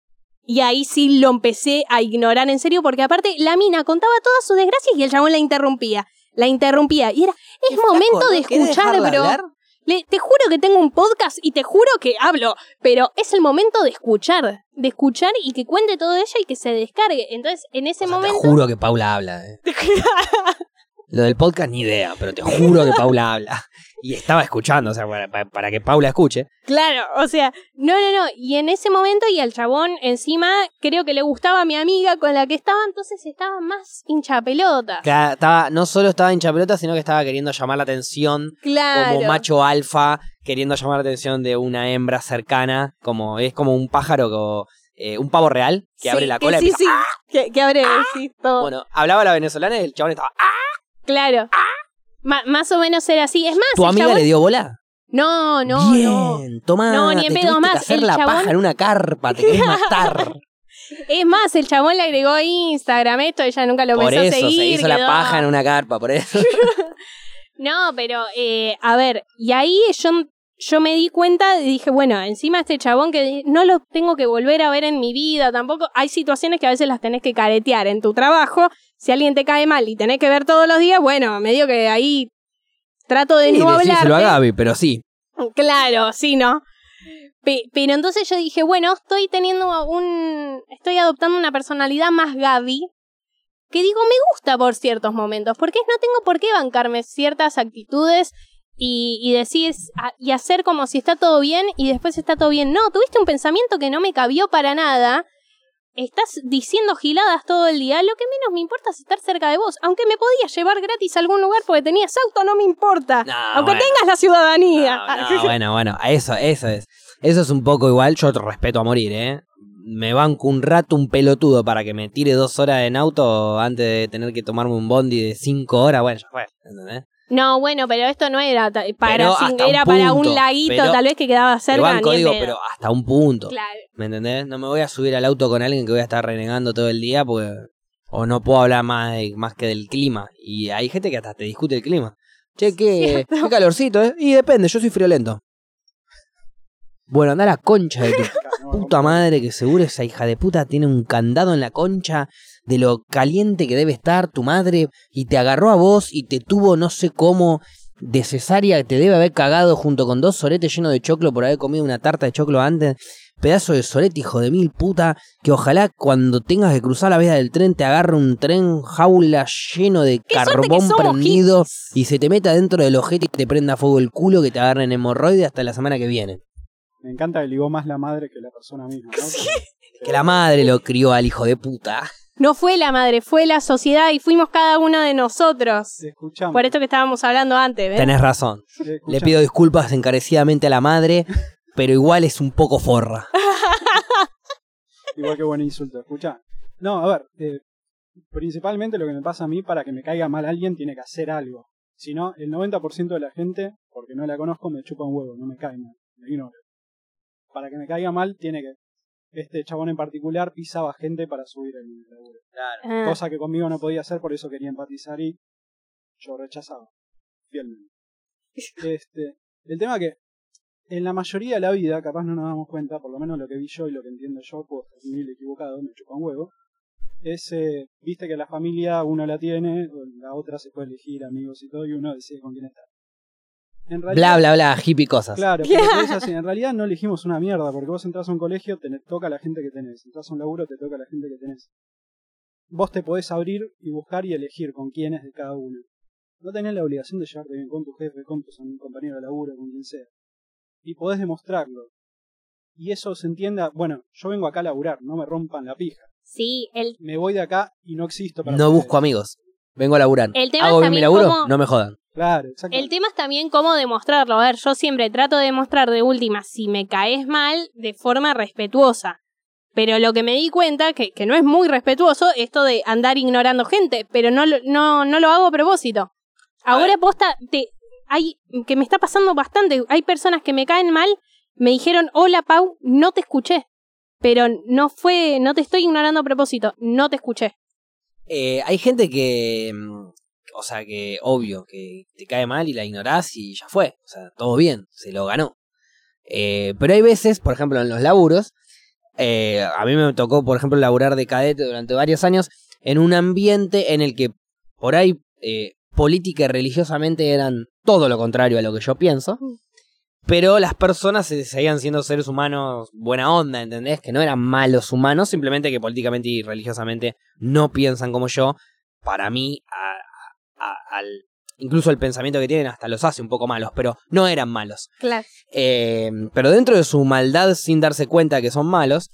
Y ahí sí lo empecé a ignorar en serio, porque aparte la mina contaba todas sus desgracias y el chabón la interrumpía. La interrumpía. Y era, es flaco, momento ¿no? de ¿Querés escuchar, bro. hablar? Le- te juro que tengo un podcast y te juro que hablo, pero es el momento de escuchar, de escuchar y que cuente todo ella y que se descargue. Entonces, en ese O sea, momento... Te juro que Paula habla. eh. [LAUGHS] Lo del podcast ni idea, pero te juro que Paula [LAUGHS] habla. Y estaba escuchando, o sea, para, para- que Paula escuche. Claro, o sea, no, no, no. Y en ese momento, y al chabón encima, creo que le gustaba a mi amiga con la que estaba, entonces estaba más hincha pelota. Que estaba, no solo estaba hincha pelota, sino que estaba queriendo llamar la atención Claro. como macho alfa, queriendo llamar la atención de una hembra cercana, como es como un pájaro, como, eh, un pavo real que Sí, abre la que cola y Sí, empieza, sí. Que, que abre, sí, todo. Bueno, hablaba la venezolana y el chabón estaba. "Ah". Claro. Ma- más o menos era así. Es más, ¿Tu amiga chabón- le dio bola? No, no, Bien, no. tomá, No, ni en pedo que más, hacer el la chabón- paja en una carpa, te querés matar. [LAUGHS] Es más, el chabón le agregó Instagram esto, ella nunca lo por empezó eso a seguir. se hizo la paja en una carpa, por eso. [LAUGHS] No, pero, eh, a ver, y ahí yo, yo me di cuenta y dije, bueno, encima este chabón que no lo tengo que volver a ver en mi vida, tampoco. Hay situaciones que a veces las tenés que caretear en tu trabajo. Si alguien te cae mal y tenés que ver todos los días, bueno, medio que ahí trato de Sí, no decírselo a hablar. Gaby, pero sí. Claro, sí, ¿no? Pe- pero entonces yo dije, bueno, estoy teniendo un. Estoy adoptando una personalidad más Gaby. Que digo, me gusta por ciertos momentos. Porque no tengo por qué bancarme ciertas actitudes y, y decir a- y hacer como si está todo bien y después está todo bien. No, tuviste un pensamiento que no me cabió para nada. Estás diciendo giladas todo el día. Lo que menos me importa es estar cerca de vos. Aunque me podías llevar gratis a algún lugar porque tenías auto, no me importa. No, Aunque bueno. tengas la ciudadanía. No, no, [LAUGHS] bueno, bueno, eso, eso es. Eso es un poco igual, yo te respeto a morir, ¿eh? Me banco un rato un pelotudo para que me tire dos horas en auto antes de tener que tomarme un bondi de cinco horas, bueno, ya fue, ¿entendés? No, bueno, pero esto no era para un era para un punto, laguito, pero- tal vez que quedaba cerca. banco, digo, pero hasta un punto, Claro. ¿me entendés? No me voy a subir al auto con alguien que voy a estar renegando todo el día, pues, o no puedo hablar más, de- más que del clima. Y hay gente que hasta te discute el clima. Che, qué, qué calorcito, ¿eh? Y depende, yo soy friolento. Bueno, anda a la concha de tu [LAUGHS] puta madre que seguro esa hija de puta tiene un candado en la concha de lo caliente que debe estar tu madre y te agarró a vos y te tuvo no sé cómo de cesárea, te debe haber cagado junto con dos soretes llenos de choclo por haber comido una tarta de choclo antes. Pedazo de sorete, hijo de mil puta, que ojalá cuando tengas que cruzar la vía del tren te agarre un tren jaula lleno de carbón prendido y se te meta dentro del ojete y te prenda fuego el culo que te agarren hemorroide hasta la semana que viene. Me encanta que ligó más la madre que la persona misma, ¿no? [LAUGHS] Que la madre lo crió al hijo de puta. No fue la madre, fue la sociedad y fuimos cada uno de nosotros. Escuchame. Por esto que estábamos hablando antes, ¿ves? Tenés razón. Le pido disculpas encarecidamente a la madre, [LAUGHS] pero igual es un poco forra. [LAUGHS] Igual que buen insulto, escucha. No, a ver, eh, principalmente lo que me pasa a mí, para que me caiga mal alguien, tiene que hacer algo. Si no, el 90% de la gente, porque no la conozco, me chupa un huevo, no me cae mal, me ignora. Para que me caiga mal, tiene que. Este chabón en particular pisaba gente para subir el laburo. Ah, Cosa que conmigo no podía hacer, por eso quería empatizar y yo rechazaba. Fielmente. [LAUGHS] Este, el tema que en la mayoría de la vida, capaz no nos damos cuenta, por lo menos lo que vi yo y lo que entiendo yo, puedo estar mil equivocado, me chupa un huevo, es, eh, viste que la familia uno la tiene, la otra se puede elegir amigos y todo, y uno decide con quién estar. En Bla, bla, bla, hippie cosas. Claro, [LAUGHS] pero es así. En realidad no elegimos una mierda, porque vos entras a un colegio, te toca la gente que tenés. Entras a un laburo, te toca la gente que tenés. Vos te podés abrir y buscar y elegir con quién es de cada uno. No tenés la obligación de llevarte bien con tu jefe, con tu compañero de laburo, con quien sea. Y podés demostrarlo. Y eso se entienda, bueno, yo vengo acá a laburar, no me rompan la pija. Sí, el, Me voy de acá y no existo para No ustedes. busco amigos. Vengo a laburar. El tema ¿Hago bien mi también laburo? cómo- No me jodan. Claro, exacto. el tema es también cómo demostrarlo. A ver, yo siempre trato de demostrar de última si me caes mal de forma respetuosa. Pero lo que me di cuenta, que, que no es muy respetuoso, esto de andar ignorando gente, pero no, lo- no, no lo hago a propósito. Ahora posta, te, hay, que me está pasando bastante. Hay personas que me caen mal, me dijeron, hola Pau, no te escuché. Pero no fue, no te estoy ignorando a propósito, no te escuché. Eh, hay gente que. mm, O sea, que obvio, que te cae mal y la ignorás y ya fue. O sea, todo bien, se lo ganó. Eh, pero hay veces, por ejemplo, en los laburos. eh, a mí me tocó, por ejemplo, laburar de cadete durante varios años en un ambiente en el que por ahí eh, política y religiosamente eran todo lo contrario a lo que yo pienso. Pero las personas se seguían siendo seres humanos buena onda, ¿entendés? Que no eran malos humanos, simplemente que políticamente y religiosamente no piensan como yo. Para mí, a- a- al, incluso el pensamiento que tienen hasta los hace un poco malos, pero no eran malos. Claro. Eh, pero dentro de su maldad, sin darse cuenta que son malos,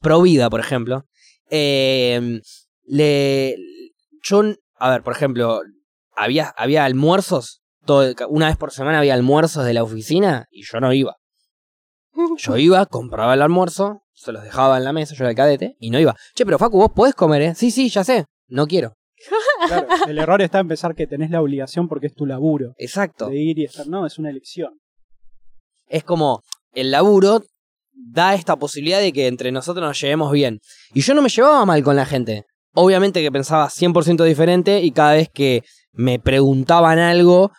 Provida, por ejemplo, eh, le, yo, a ver, por ejemplo, había, había almuerzos, todo, una vez por semana había almuerzos de la oficina y yo no iba. [LAUGHS] Yo iba, compraba el almuerzo, se los dejaba en la mesa, yo era el cadete, y no iba. Che, pero Facu, vos podés comer, ¿eh? Sí, sí, ya sé, no quiero. Claro, el error está en pensar que tenés la obligación porque es tu laburo. Exacto. De ir y estar. No, es una elección. es como el laburo da esta posibilidad de que entre nosotros nos llevemos bien. Y yo no me llevaba mal con la gente. Obviamente que pensaba 100% diferente y cada vez que me preguntaban algo,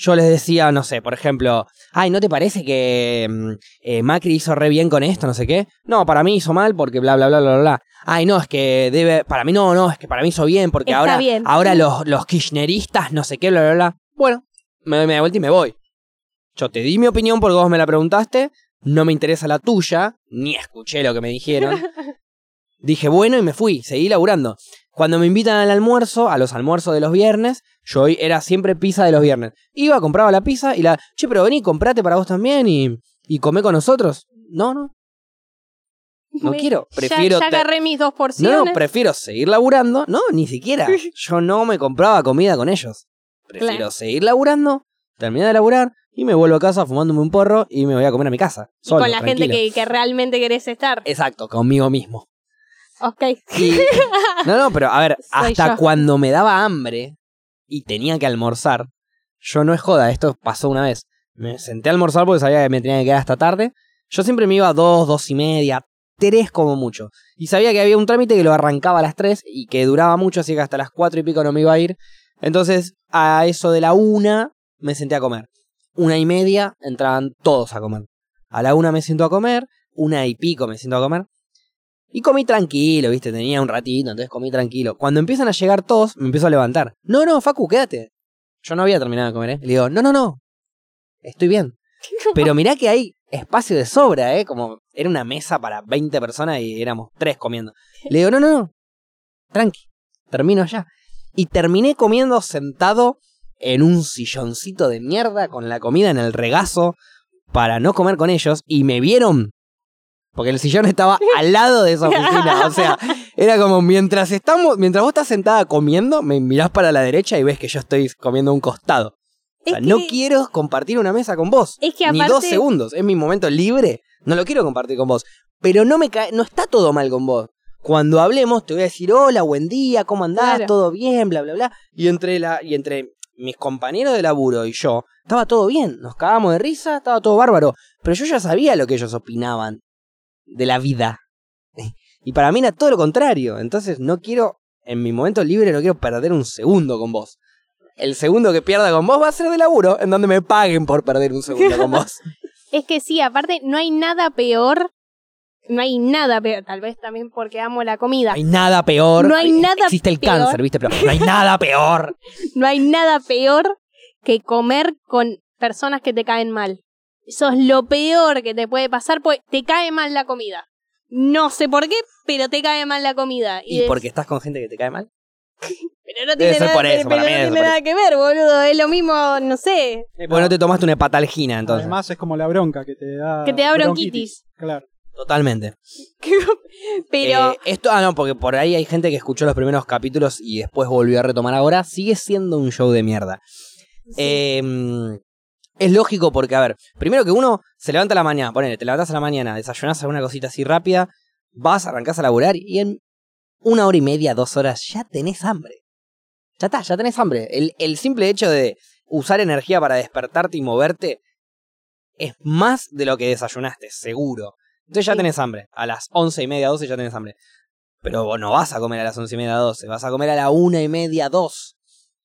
yo les decía, no sé, por ejemplo, ay, ¿no te parece que mm, eh, Macri hizo re bien con esto, no sé qué? No, para mí hizo mal porque bla, bla, bla, bla, bla. Ay, no, es que debe, para mí no, no, es que para mí hizo bien porque Está ahora, bien. ahora los, los kirchneristas, no sé qué, bla, bla, bla. Bueno, me doy media vuelta y me voy. Yo te di mi opinión porque vos me la preguntaste, no me interesa la tuya, ni escuché lo que me dijeron. [LAUGHS] Dije, bueno, y me fui, seguí laburando. Cuando me invitan al almuerzo, a los almuerzos de los viernes, yo era siempre pizza de los viernes. Iba, compraba la pizza y la, che, pero vení, comprate para vos también y, y comé con nosotros. No, no, no Me- quiero, ya- prefiero... Ya, te- agarré mis dos porciones. no, prefiero seguir laburando. No, ni siquiera. [LAUGHS] Yo no me compraba comida con ellos. Prefiero Claro. seguir laburando, terminar de laburar y me vuelvo a casa fumándome un porro y me voy a comer a mi casa. Y Solo, con la gente que, que realmente querés estar. Exacto, conmigo mismo. Ok. Y- [LAUGHS] No, no, pero a ver, Soy hasta yo. cuando me daba hambre y tenía que almorzar, yo no es joda, esto pasó una vez. Me senté a almorzar porque sabía que me tenía que quedar hasta tarde. Yo siempre me iba a dos, dos y media, tres como mucho. Y sabía que había un trámite que lo arrancaba a las tres y que duraba mucho, así que hasta las cuatro y pico no me iba a ir. Entonces, a eso de la una, me senté a comer. Una y media entraban todos a comer. A la una me siento a comer, una y pico me siento a comer. Y comí tranquilo, viste, tenía un ratito, entonces comí tranquilo. Cuando empiezan a llegar todos, me empiezo a levantar. No, no, Facu, quédate. Yo no había terminado de comer, ¿eh? Le digo, no, no, no. Estoy bien. [LAUGHS] Pero mirá que hay espacio de sobra, ¿eh? Como era una mesa para 20 personas y éramos tres comiendo. Le digo, no, no, no. Tranqui. Termino ya. Y terminé comiendo sentado en un silloncito de mierda con la comida en el regazo para no comer con ellos y me vieron porque el sillón estaba [LAUGHS] al lado de esa oficina. O sea, [LAUGHS] era como mientras estamos, mientras vos estás sentada comiendo, me mirás para la derecha y ves que yo estoy comiendo a un costado. O sea, Es no quiero compartir una mesa con vos. Es que Ni aparte- dos segundos. Es mi momento libre. No lo quiero compartir con vos. Pero no me cae, no está todo mal con vos. Cuando hablemos te voy a decir hola, buen día, ¿cómo andás? Claro. ¿Todo bien? Bla, bla, bla. Y entre la, y entre mis compañeros de laburo y yo, estaba todo bien. Nos cagábamos de risa, estaba todo bárbaro. Pero yo ya sabía lo que ellos opinaban de la vida. Y para mí era todo lo contrario. Entonces no quiero, en mi momento libre, no quiero perder un segundo con vos. El segundo que pierda con vos va a ser de laburo, en donde me paguen por perder un segundo con vos. [LAUGHS] Es que sí, aparte, no hay nada peor. No hay nada peor. Tal vez también porque amo la comida. No hay nada peor. No hay nada Existe el peor. cáncer, ¿viste? Pero no hay nada peor. [LAUGHS] No hay nada peor que comer con personas que te caen mal. Eso es lo peor que te puede pasar, porque te cae mal la comida. No sé por qué, pero te cae mal la comida. ¿Y es- porque estás con gente que te cae mal? [LAUGHS] Pero no Debe tiene, ser nada, por eso, pero no tiene nada que ver, boludo. Es lo mismo, no sé. Porque no te tomaste una hepatalgina, entonces. Además es como la bronca que te da. Que te da bronquitis. Claro. Totalmente. [LAUGHS] Pero Eh, esto, ah, no, porque por ahí hay gente que escuchó los primeros capítulos y después volvió a retomar ahora. Sigue siendo un show de mierda. Eh, es lógico porque, a ver, primero que uno se levanta a la mañana, ponele, te levantas a la mañana, desayunás alguna cosita así rápida, vas, arrancás a laburar y en una hora y media, dos horas, ya tenés hambre. Ya está, ya tenés hambre. El, el simple hecho de usar energía para despertarte y moverte es más de lo que desayunaste, seguro. Entonces ya tenés hambre. A las once y media, doce ya tenés hambre. Pero vos no vas a comer a las once y media, doce, vas a comer a la una y media, dos.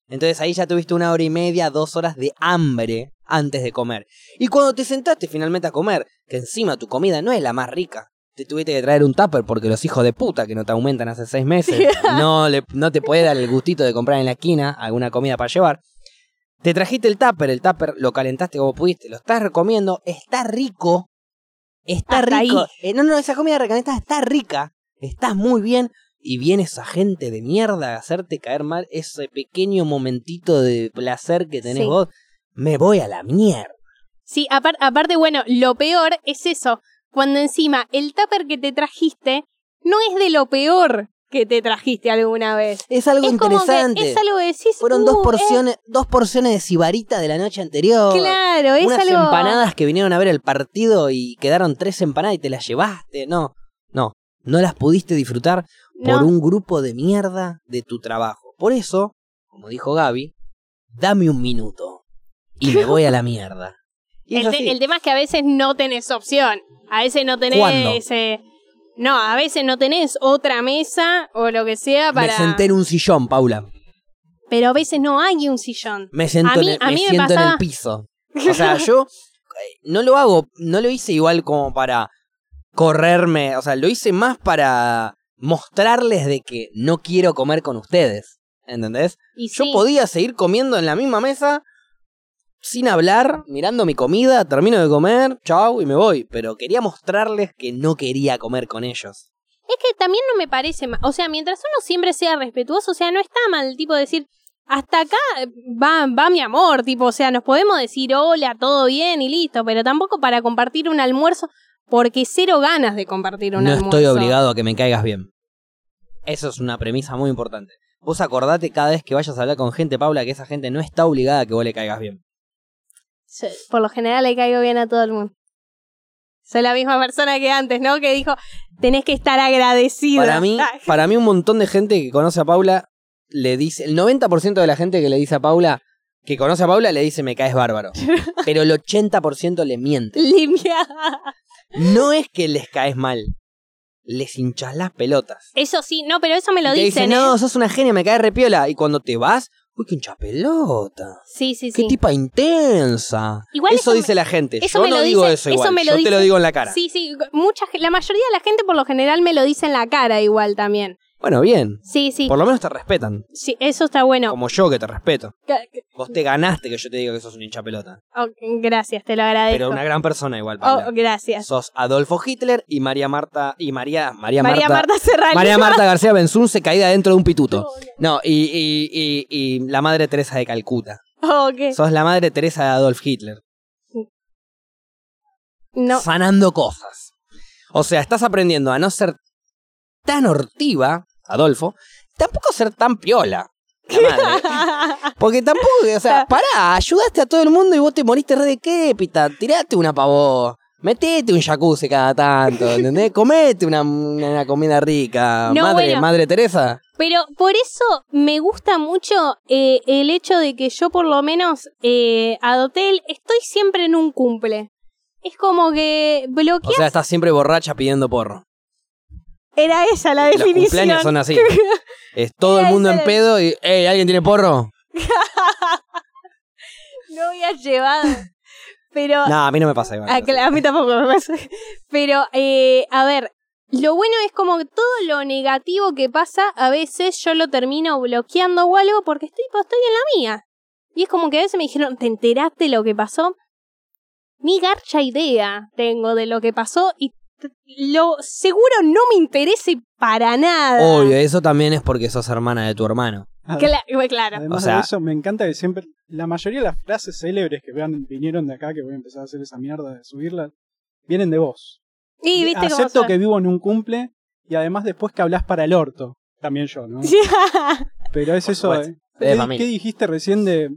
Entonces ahí ya tuviste una hora y media, dos horas de hambre antes de comer. Y cuando te sentaste finalmente a comer, que encima tu comida no es la más rica, te tuviste que traer un tupper porque los hijos de puta que no te aumentan hace seis meses [LAUGHS] no, le, no te puede dar el gustito de comprar en la esquina alguna comida para llevar. Te trajiste el tupper, el tupper lo calentaste como pudiste, lo estás recomiendo, está rico. Está Hasta rico. Eh, no, no, esa comida recalentada está rica. Estás muy bien. Y viene esa gente de mierda a hacerte caer mal ese pequeño momentito de placer que tenés Sí. vos. Me voy a la mierda. Sí, apar- aparte, bueno, lo peor es eso. Cuando encima el tupper que te trajiste no es de lo peor que te trajiste alguna vez. Es algo es como interesante. que es algo que decís. Fueron "Uh, dos es- porciones, dos porciones de cibarita de la noche anterior. claro, es unas algo. empanadas que vinieron a ver el partido y quedaron tres empanadas y te las llevaste. No, no, no las pudiste disfrutar por No. un grupo de mierda de tu trabajo. Por eso, como dijo Gaby, dame un minuto y me voy a la mierda. Y [LAUGHS] El, te- así. el tema es que a veces no tenés opción. A veces no tenés. ¿Cuándo? eh, no, a veces no tenés otra mesa o lo que sea para. Me senté en un sillón, Paula. Pero a veces no hay un sillón. Me siento, A mí- en, el, a me mí me siento en pasaba- el piso. O sea, [LAUGHS] yo eh, no lo hago, no lo hice igual como para correrme, o sea, lo hice más para mostrarles de que no quiero comer con ustedes, ¿entendés? Y Yo sí, podía seguir comiendo en la misma mesa sin hablar, mirando mi comida, termino de comer, chau y me voy, pero quería mostrarles que no quería comer con ellos. Es que también no me parece mal. O sea, mientras uno siempre sea respetuoso, o sea, no está mal, tipo, decir, hasta acá eh, va, va mi amor, tipo, o sea, nos podemos decir hola, todo bien y listo, pero tampoco para compartir un almuerzo, porque cero ganas de compartir un no almuerzo. estoy obligado a que me caigas bien. Eso es una premisa muy importante. Vos acordate cada vez que vayas a hablar con gente, Paula, que esa gente no está obligada a que vos le caigas bien. Sí, Por lo general le caigo bien a todo el mundo. Soy la misma persona que antes, ¿no? Que dijo, tenés que estar agradecido. Para mí, [LAUGHS] para mí un montón de gente que conoce a Paula le dice, el 90% de la gente que le dice a Paula, que conoce a Paula, le dice me caes bárbaro. [LAUGHS] Pero el 80% le miente. Limpia. No es que les caes mal, les hinchas las pelotas. Eso sí, no, pero eso me lo Y te dicen, no, ¿eh? sos una genia, me caes repiola. Y cuando te vas, Uy, qué hincha pelota. Sí, sí, Qué sí. tipa intensa. Igual eso, eso me- dice la gente. eso Yo me no lo digo dice- eso eso igual. me lo Yo te lo digo en la cara. Sí, sí, mucha, la mayoría de la gente por lo general me lo dice en la cara igual también. Bueno, bien. Sí, sí, Por lo menos te respetan. sí, eso está bueno. Como yo que te respeto. Ca- Vos te ganaste que yo te diga que sos un hincha pelota. oh, gracias, te lo agradezco. Pero una gran persona igual, Paula. Oh, gracias. Sos Adolfo Hitler y María Marta y María María, María Marta, Marta Serrano. María Marta García Benzunce caída dentro de un pituto. No, y, y, y, y la madre Teresa de Calcuta. Oh. Sos la madre Teresa de Adolf Hitler. No. Sanando cosas. O sea, estás aprendiendo a no ser tan hortiva, Adolfo, tampoco ser tan piola. La madre. [LAUGHS] Porque tampoco, o sea, pará, ayudaste a todo el mundo y vos te moriste re de képita. Tirate una pavó. Metete un jacuzzi cada tanto, ¿entendés? [LAUGHS] Comete una, una comida rica. No, madre, bueno. madre Teresa. Pero por eso me gusta mucho eh, el hecho de que yo por lo menos eh, adopté el estoy siempre en un cumple. Es como que O bloqueas. sea, estás siempre borracha pidiendo porro. Era esa la Los definición. cumpleaños son así. [LAUGHS] Es todo el mundo en la- pedo y, hey, ¿alguien tiene porro? [LAUGHS] No había llevado. Pero. No, a mí no me pasa igual. Ah, claro, a mí tampoco me pasa. Pero, eh, a ver, lo bueno es como que todo lo negativo que pasa, a veces yo lo termino bloqueando o algo porque estoy, pues, estoy en la mía. Y es como que a veces me dijeron, ¿te enteraste lo que pasó? Ni garcha idea tengo de lo que pasó y lo seguro no me interese para nada. Obvio, eso también es porque sos hermana de tu hermano. Cla- claro. Además O sea- de eso, me encanta que siempre, la mayoría de las frases célebres que vean, vinieron de acá, que voy a empezar a hacer esa mierda de subirlas, vienen de vos. Y viste cómo Acepto soy. que vivo en un cumple y además después que hablas para el orto. También yo, ¿no? Pero es Por eso. eh. ¿Qué, dijiste recién de...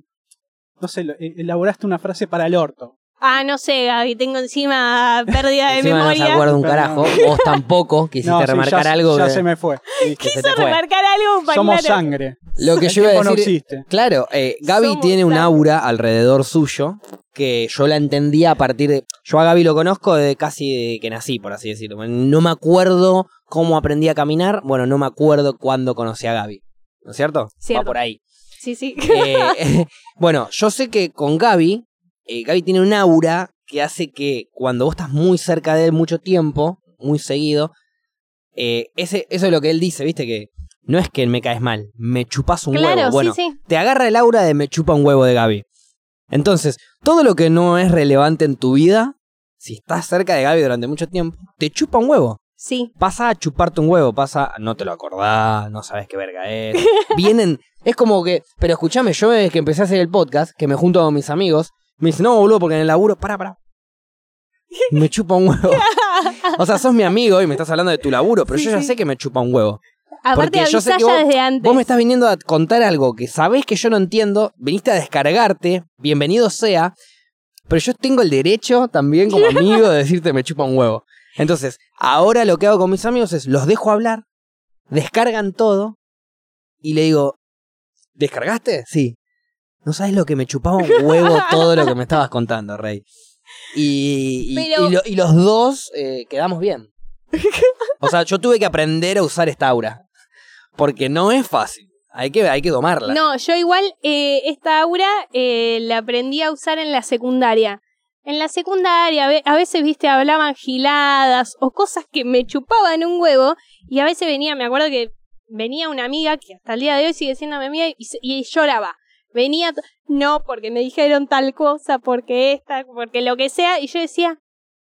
No sé, eh, elaboraste una frase para el orto. Ah, no sé, Gaby, tengo encima pérdida de Encima no se memoria. acuerda un carajo. Vos tampoco quisiste No, sí, remarcar ya, algo ya que, se me fue. [LAUGHS] Se Quiso fue. remarcar algo para Somos claro. sangre. Lo que El yo iba a tiempo no decir. existe. Claro, eh, Gaby Somos tiene un aura alrededor suyo que yo la entendía a partir de. Yo a Gaby lo conozco de casi de que nací, por así decirlo. No me acuerdo cómo aprendí a caminar. Bueno, no me acuerdo cuándo conocí a Gaby. ¿No es cierto? Cierto. Va por ahí. Sí, sí. Eh, [LAUGHS] bueno, yo sé que con Gaby, eh, Gaby tiene un aura que hace que cuando vos estás muy cerca de él mucho tiempo, muy seguido, eh, ese, eso es lo que él dice, viste, que no es que me caes mal, me chupas un claro, huevo. Bueno, sí, sí. te agarra el aura de me chupa un huevo de Gaby. Entonces, todo lo que no es relevante en tu vida, si estás cerca de Gaby durante mucho tiempo, te chupa un huevo. Sí. Pasa a chuparte un huevo, pasa, no te lo acordás, no sabes qué verga es. [LAUGHS] Vienen, es como que, pero escúchame, yo desde que empecé a hacer el podcast, que me junto con mis amigos, me dicen, no, boludo, porque en el laburo, para, para. [LAUGHS] Me chupa un huevo. O sea, sos mi amigo y me estás hablando de tu laburo, pero Sí, yo ya sí. sé que me chupa un huevo. Aparte yo sé que vos- desde antes. Vos me estás viniendo a contar algo que sabés que yo no entiendo, viniste a descargarte, bienvenido sea, pero yo tengo el derecho también como [LAUGHS] amigo de decirte me chupa un huevo. Entonces, ahora lo que hago con mis amigos es los dejo hablar, descargan todo y le digo, ¿descargaste? Sí. No sabes lo que me chupaba un huevo todo lo que me estabas contando, Rey. Y, y- Pero- y lo- y los dos eh, quedamos bien. O sea, yo tuve que aprender a usar esta aura. Porque no es fácil. Hay que, hay que domarla. No, yo igual eh, esta aura eh, la aprendí a usar en la secundaria. En la secundaria a ve- a veces, viste, hablaban giladas o cosas que me chupaban un huevo y a veces venía, me acuerdo que venía una amiga que hasta el día de hoy sigue siendo mi amiga y lloraba. Venía, no, porque me dijeron tal cosa, porque esta, porque lo que sea, y yo decía,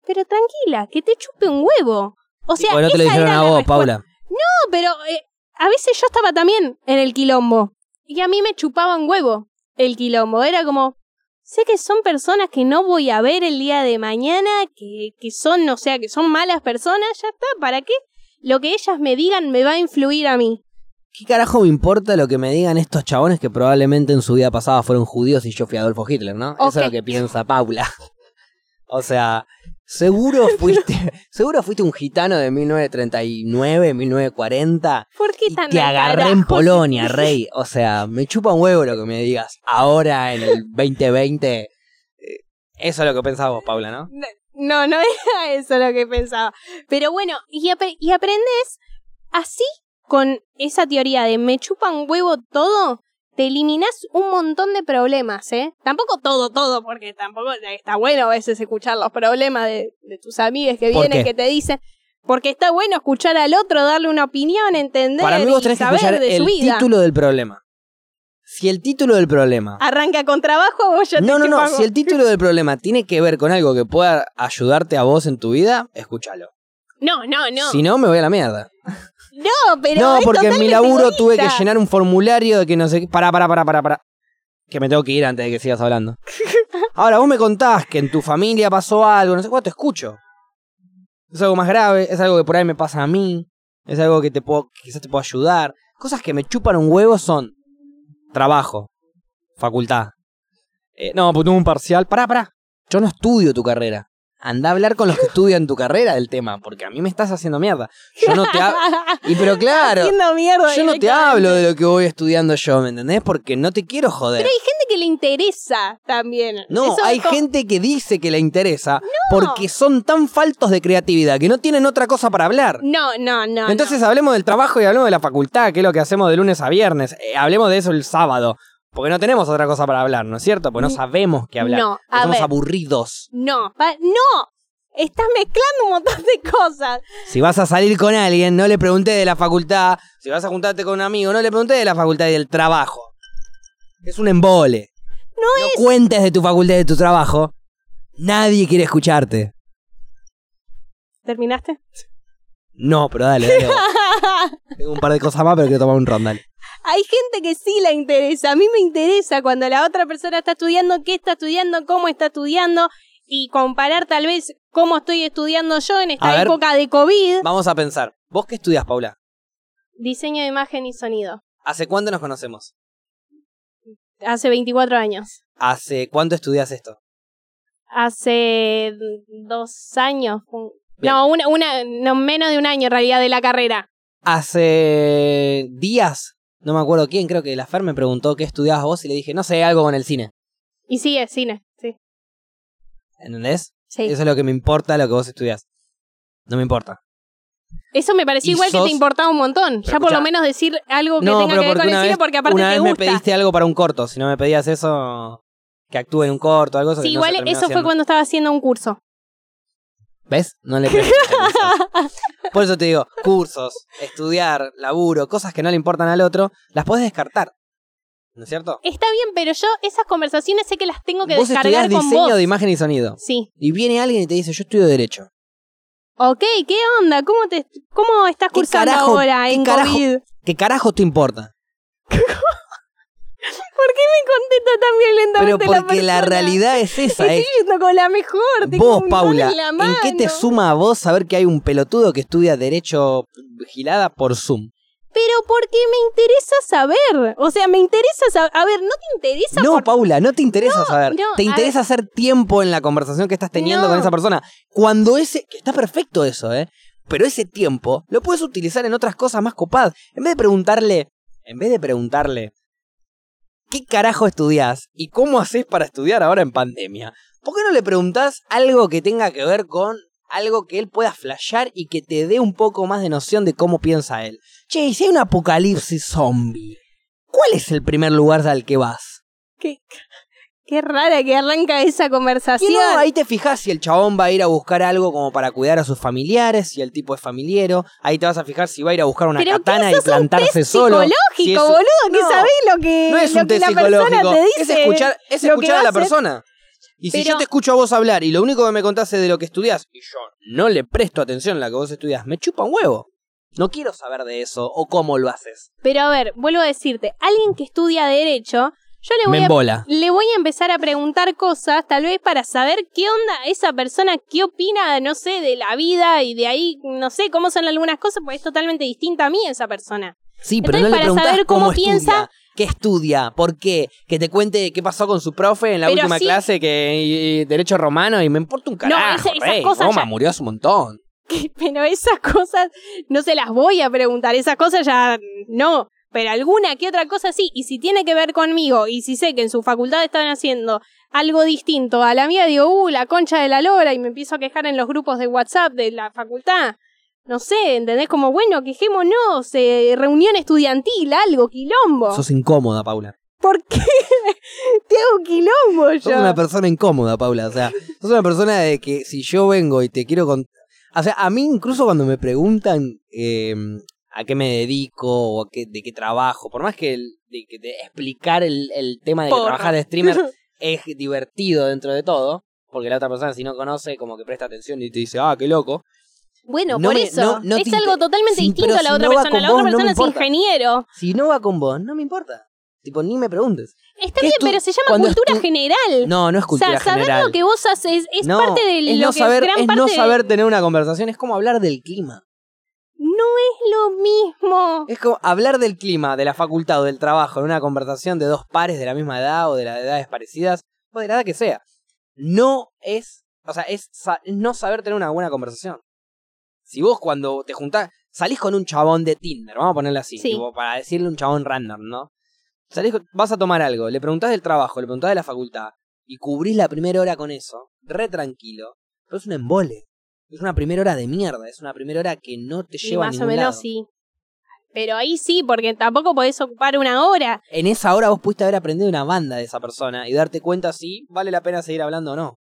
pero tranquila, que te chupe un huevo. O sea, Porque no te lo dijeron a vos. Paula. No, pero eh, a veces yo estaba también en el quilombo. Y a mí me chupaba un huevo el quilombo. Era como, sé que son personas que no voy a ver el día de mañana, que, que son, o sea, que son malas personas, ya está, ¿para qué? Lo que ellas me digan me va a influir a mí. ¿Qué carajo me importa lo que me digan estos chabones que probablemente en su vida pasada fueron judíos y yo fui Adolfo Hitler, ¿no? Eso es lo que piensa Paula. [LAUGHS] O sea, seguro fuiste, [LAUGHS] seguro fuiste un gitano de 1939, 1940 ¿Por qué y tan te agarré en? Polonia, [LAUGHS] rey. O sea, me chupa un huevo lo que me digas. Ahora en el 2020 eh, eso es lo que pensabas vos, Paula, ¿no? No, no era eso lo que pensaba. Pero bueno, y, y aprendes así con esa teoría de me chupan huevo todo. te eliminas un montón de problemas, ¿eh? Tampoco todo, todo, porque tampoco está bueno a veces escuchar los problemas de, de tus amigos que ¿Por vienen, que te dicen. Porque está bueno escuchar al otro, darle una opinión, entender Para mí vos y que saber escuchar de su el vida. título del problema. Si el título del problema... Arranca con trabajo, vos ya te No, no, no. Si el título del problema tiene que ver con algo que pueda ayudarte a vos en tu vida, escúchalo. No, no, no. Si no, me voy a la mierda. no, pero no, es porque en mi laburo tuve que llenar un formulario de que no sé qué. Pará, pará, pará, pará, pará. Que me tengo que ir antes de que sigas hablando. [LAUGHS] Ahora, vos me contás que en tu familia pasó algo, no sé cuánto, te escucho. Es algo más grave, es algo que por ahí me pasa a mí, es algo que te puedo, quizás te puedo ayudar. Cosas que me chupan un huevo son trabajo, facultad. Eh, no, pues tuve un parcial. Pará, pará. Yo no estudio tu carrera. Anda a hablar con los que estudian tu carrera del tema, porque a mí me estás haciendo mierda. Yo no te hablo. [LAUGHS] Y pero claro, mierda yo no te hablo de lo que voy estudiando yo, ¿me entendés? Porque no te quiero joder. Pero hay gente que le interesa también. No, Eso hay como- gente que dice que le interesa porque son tan faltos de creatividad que no tienen otra cosa para hablar. No, no, no. Entonces hablemos del trabajo y hablemos de la facultad, que es lo que hacemos de lunes a viernes. Eh, hablemos de eso el sábado. Porque no tenemos otra cosa para hablar, ¿no es cierto? Porque no sabemos qué hablar. no, a Somos ver. aburridos. No, pa- no. Estás mezclando un montón de cosas. Si vas a salir con alguien, no le pregunté de la facultad. Si vas a juntarte con un amigo, no le pregunté de la facultad y del trabajo. Es un embole. No, No cuentes de tu facultad y de tu trabajo. Nadie quiere escucharte. ¿Terminaste? No, pero dale, dale. vos. [LAUGHS] Tengo un par de cosas más, pero quiero tomar un rondal. Hay gente que sí la interesa. A mí me interesa cuando la otra persona está estudiando, qué está estudiando, cómo está estudiando y comparar tal vez cómo estoy estudiando yo en A esta ver. época de COVID. Vamos a pensar. ¿Vos qué estudias, Paula? Diseño de imagen y sonido. ¿Hace cuánto nos conocemos? Hace 24 años. ¿Hace cuánto estudias esto? Hace dos años. Bien. No, una, una, no, menos de un año en realidad de la carrera. Hace días, no me acuerdo quién, creo que la Fer me preguntó qué estudiabas vos y le dije, no sé, algo con el cine. Y sigue, cine, sí. ¿Entendés? sí. Eso es lo que me importa, lo que vos estudias. No me importa. Eso me pareció igual que te importaba un montón. Pero ya por escuchá. lo menos decir algo que No, tenga que ver con el cine porque aparte una te vez me pediste algo para un corto. Si no me pedías eso, que actúe en un corto, algo eso Sí, que igual eso fue cuando estaba haciendo un curso. ¿Ves? No le. [LAUGHS] Por eso te digo, cursos, estudiar, laburo, cosas que no le importan al otro, las puedes descartar. ¿No es cierto? Está bien, pero yo esas conversaciones sé que las tengo que vos descargar con diseño vos. de imagen y sonido. Sí. Y viene alguien y te dice, yo estudio Derecho. Ok, ¿qué onda? ¿Cómo, te, cómo estás ¿Qué cursando carajo- ahora qué en carajo- COVID? ¿Qué carajo te importa? [LAUGHS] ¿Por qué me contesta tan violentamente Pero porque la, realidad es esa. Estoy Es yendo con la mejor. tengo vos, un Paula, en, la ¿en qué te suma a vos saber que hay un pelotudo que estudia Derecho vigilada por Zoom? Pero porque me interesa saber. O sea, me interesa saber. A ver, ¿no te interesa? No, por- Paula, no te interesa saber. no, te interesa hacer tiempo en la conversación que estás teniendo No. con esa persona. Cuando ese. que Está perfecto eso, ¿eh? Pero ese tiempo lo puedes utilizar en otras cosas más copadas. En vez de preguntarle. En vez de preguntarle. ¿Qué carajo estudiás? ¿Y cómo haces para estudiar ahora en pandemia? ¿Por qué no le preguntás algo que tenga que ver con algo que él pueda flashear y que te dé un poco más de noción de cómo piensa él? Che, y si hay un apocalipsis zombie, ¿cuál es el primer lugar al que vas? Qué, qué rara que arranca esa Y conversación. no, ahí te fijas si el chabón va a ir a buscar algo como para cuidar a sus familiares, si el tipo es familiero. Ahí te vas a fijar si va a ir a buscar una Pero katana ¿qué y un plantarse solo. psicológico, Si es- boludo, que No, sabés lo que, No es lo un que la persona psicológico, te dice. es escuchar, es escuchar a la a persona. Y si Pero- yo te escucho a vos hablar y lo único que me contaste de lo que estudias y yo no le presto atención a lo que vos estudias, me chupa un huevo. No quiero saber de eso o cómo lo haces. Pero a ver, vuelvo a decirte, alguien que estudia Derecho, yo le Me voy, a, le voy a empezar a preguntar cosas, tal vez para saber qué onda esa persona, qué opina, no sé, de la vida y de ahí, no sé, cómo son algunas cosas, porque es totalmente distinta a mí esa persona. Sí, pero Entonces, no le para saber cómo cómo, piensa- qué estudia, por qué, que te cuente qué pasó con su profe en la Pero última sí- clase que y- y derecho romano y me importa un carajo. esa- esas cosas Roma ya- murió hace un montón. [LAUGHS] Pero esas cosas no se las voy a preguntar, esas cosas ya no. Pero alguna que otra cosa sí, y si tiene que ver conmigo, y si sé que en su facultad están haciendo algo distinto a la mía, digo, uh, la concha de la lora, y me empiezo a quejar en los grupos de WhatsApp de la facultad. No sé, ¿entendés? Como, bueno, quejémonos, eh, reunión estudiantil, algo, quilombo. Sos incómoda, Paula. ¿Por qué? [LAUGHS] Te hago quilombo Sos yo. una persona incómoda, Paula. O sea, sos una persona de que si yo vengo y te quiero contar. O sea, a mí incluso cuando me preguntan eh, a qué me dedico o a qué, de qué trabajo, por más que, el- de, que de explicar el, el tema de que Porra. trabajar de streamer [LAUGHS] es divertido dentro de todo, porque la otra persona si no conoce como que presta atención y te dice, ah, qué loco. Bueno, No por me- eso. no- no es algo totalmente Sí, distinto a la si otra persona. La otra vos, persona es ingeniero. Si no va con vos, no me importa. Tipo, ni me preguntes. Está ¿Qué bien, pero se llama cultura general. No, no es o cultura sea, saber general. lo que vos haces es no, parte de es lo no que saber, gran es parte no de- saber tener una conversación, es como hablar del clima. No es lo mismo. Es como hablar del clima, de la facultad o del trabajo en una conversación de dos pares de la misma edad o de las edades parecidas, o de la edad que sea. No es, o sea, es, sa- no saber tener una buena conversación. Si vos cuando te juntás, salís con un chabón de Tinder, vamos a ponerle así, Sí. tipo, para decirle un chabón random, ¿no? Salís, con- vas a tomar algo, le preguntás del trabajo, le preguntás de la facultad, y cubrís la primera hora con eso, re tranquilo, pero es un embole. Es una primera hora de mierda, es una primera hora que no te Y lleva a más o ningún menos lado. sí. Pero ahí sí, porque tampoco podés ocupar una hora. en esa hora vos pudiste haber aprendido una banda de esa persona y darte cuenta si vale la pena seguir hablando o no.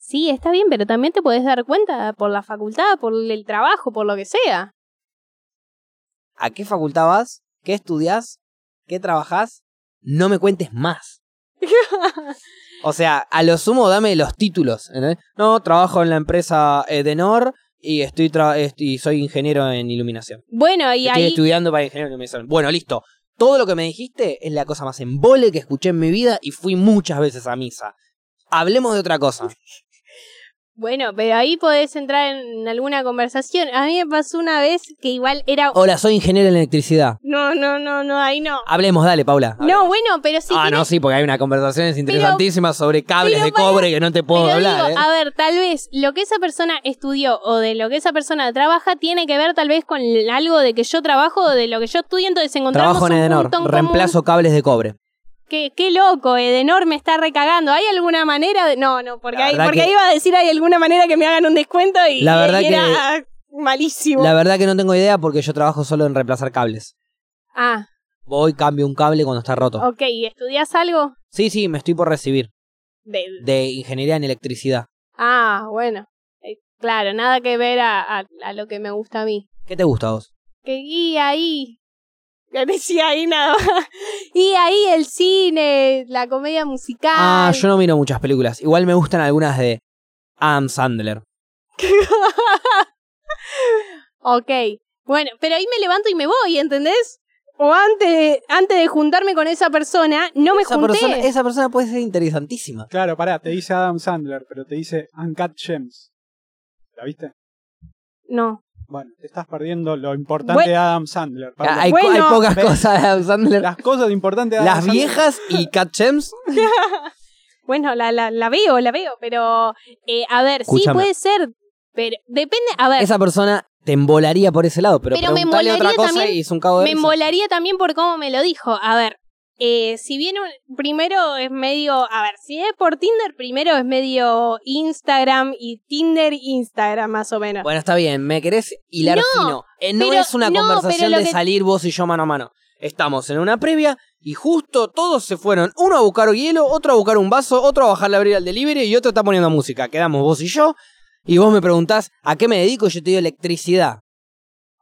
Sí, está bien, pero también te podés dar cuenta por la facultad, por el trabajo, por lo que sea. ¿A qué facultad vas? ¿Qué estudias? ¿Qué trabajás? No me cuentes más. [LAUGHS] O sea, a lo sumo dame los títulos. ¿entendés? No, trabajo en la empresa Edenor y estoy tra- y soy ingeniero en iluminación. Bueno, y Estoy ahí estudiando para ingeniero en iluminación. Bueno, listo. Todo lo que me dijiste es la cosa más embole que escuché en mi vida y fui muchas veces a misa. Hablemos de otra cosa. Bueno, pero ahí podés entrar en alguna conversación. A mí me pasó una vez que igual era... Hola, soy ingeniero en electricidad. No, no, no, no, ahí no. Hablemos, dale, Paula. No, bueno, pero sí ah, no, sí, porque hay unas conversaciones interesantísimas sobre cables pero de cobre que no te puedo pero hablar. digo, ¿eh? a ver, tal vez lo que esa persona estudió o de lo que esa persona trabaja tiene que ver tal vez con algo de que yo trabajo o de lo que yo estudio, entonces encontramos Trabajo en un Edenor, punto en común. reemplazo cables de cobre. Qué, qué loco, Edenor me está recagando. ¿Hay alguna manera de.? No, no, porque, que- ahí iba a decir hay alguna manera que me hagan un descuento y, La verdad y era malísimo. La verdad que no tengo idea porque yo trabajo solo en reemplazar cables. Ah, Voy, cambio un cable cuando está roto. ok. ¿Y estudias algo? Sí, sí, me estoy por recibir De... de ingeniería en electricidad. Ah, bueno. Eh, claro, nada que ver a, a- a lo que me gusta a mí. ¿Qué te gusta a vos? Que y ahí. Que decía ahí nada más. [LAUGHS] Y ahí el cine, la comedia musical. Ah, yo no miro muchas películas. Igual me gustan algunas de Adam Sandler. [LAUGHS] Ok. Bueno, pero ahí me levanto y me voy, ¿entendés? O antes, antes de juntarme con esa persona, no me esa, junté. persona, esa persona puede ser interesantísima. Claro, pará, te dice Adam Sandler, pero te dice Uncut Gems. ¿La viste? No. Bueno, te estás perdiendo lo importante Bueno. de Adam Sandler. Hay, Bueno, hay pocas ves, cosas de Adam Sandler. Las cosas importantes de Adam Las Sandler- viejas y [LAUGHS] Cat Gems. [LAUGHS] Bueno, la, la, la veo, la veo, pero eh, a ver, sí puede ser, pero depende, a ver, Esa persona te embolaría por ese lado, pero, Pero me otra cosa también- y es un cabo de me risa. molaría también por cómo me lo dijo. A ver, eh, si bien un- primero es medio, a ver, si es por Tinder, primero es medio Instagram y Tinder, Instagram más o menos. Bueno, está bien, me querés hilar No, fino. Eh, no pero- es una no, conversación de que- salir vos y yo mano a mano. Estamos en una previa y justo todos se fueron. Uno a buscar hielo, otro a buscar un vaso, otro a bajarle a abrir al delivery y otro está poniendo música. Quedamos vos y yo. Y vos me preguntás a qué me dedico y yo te digo electricidad.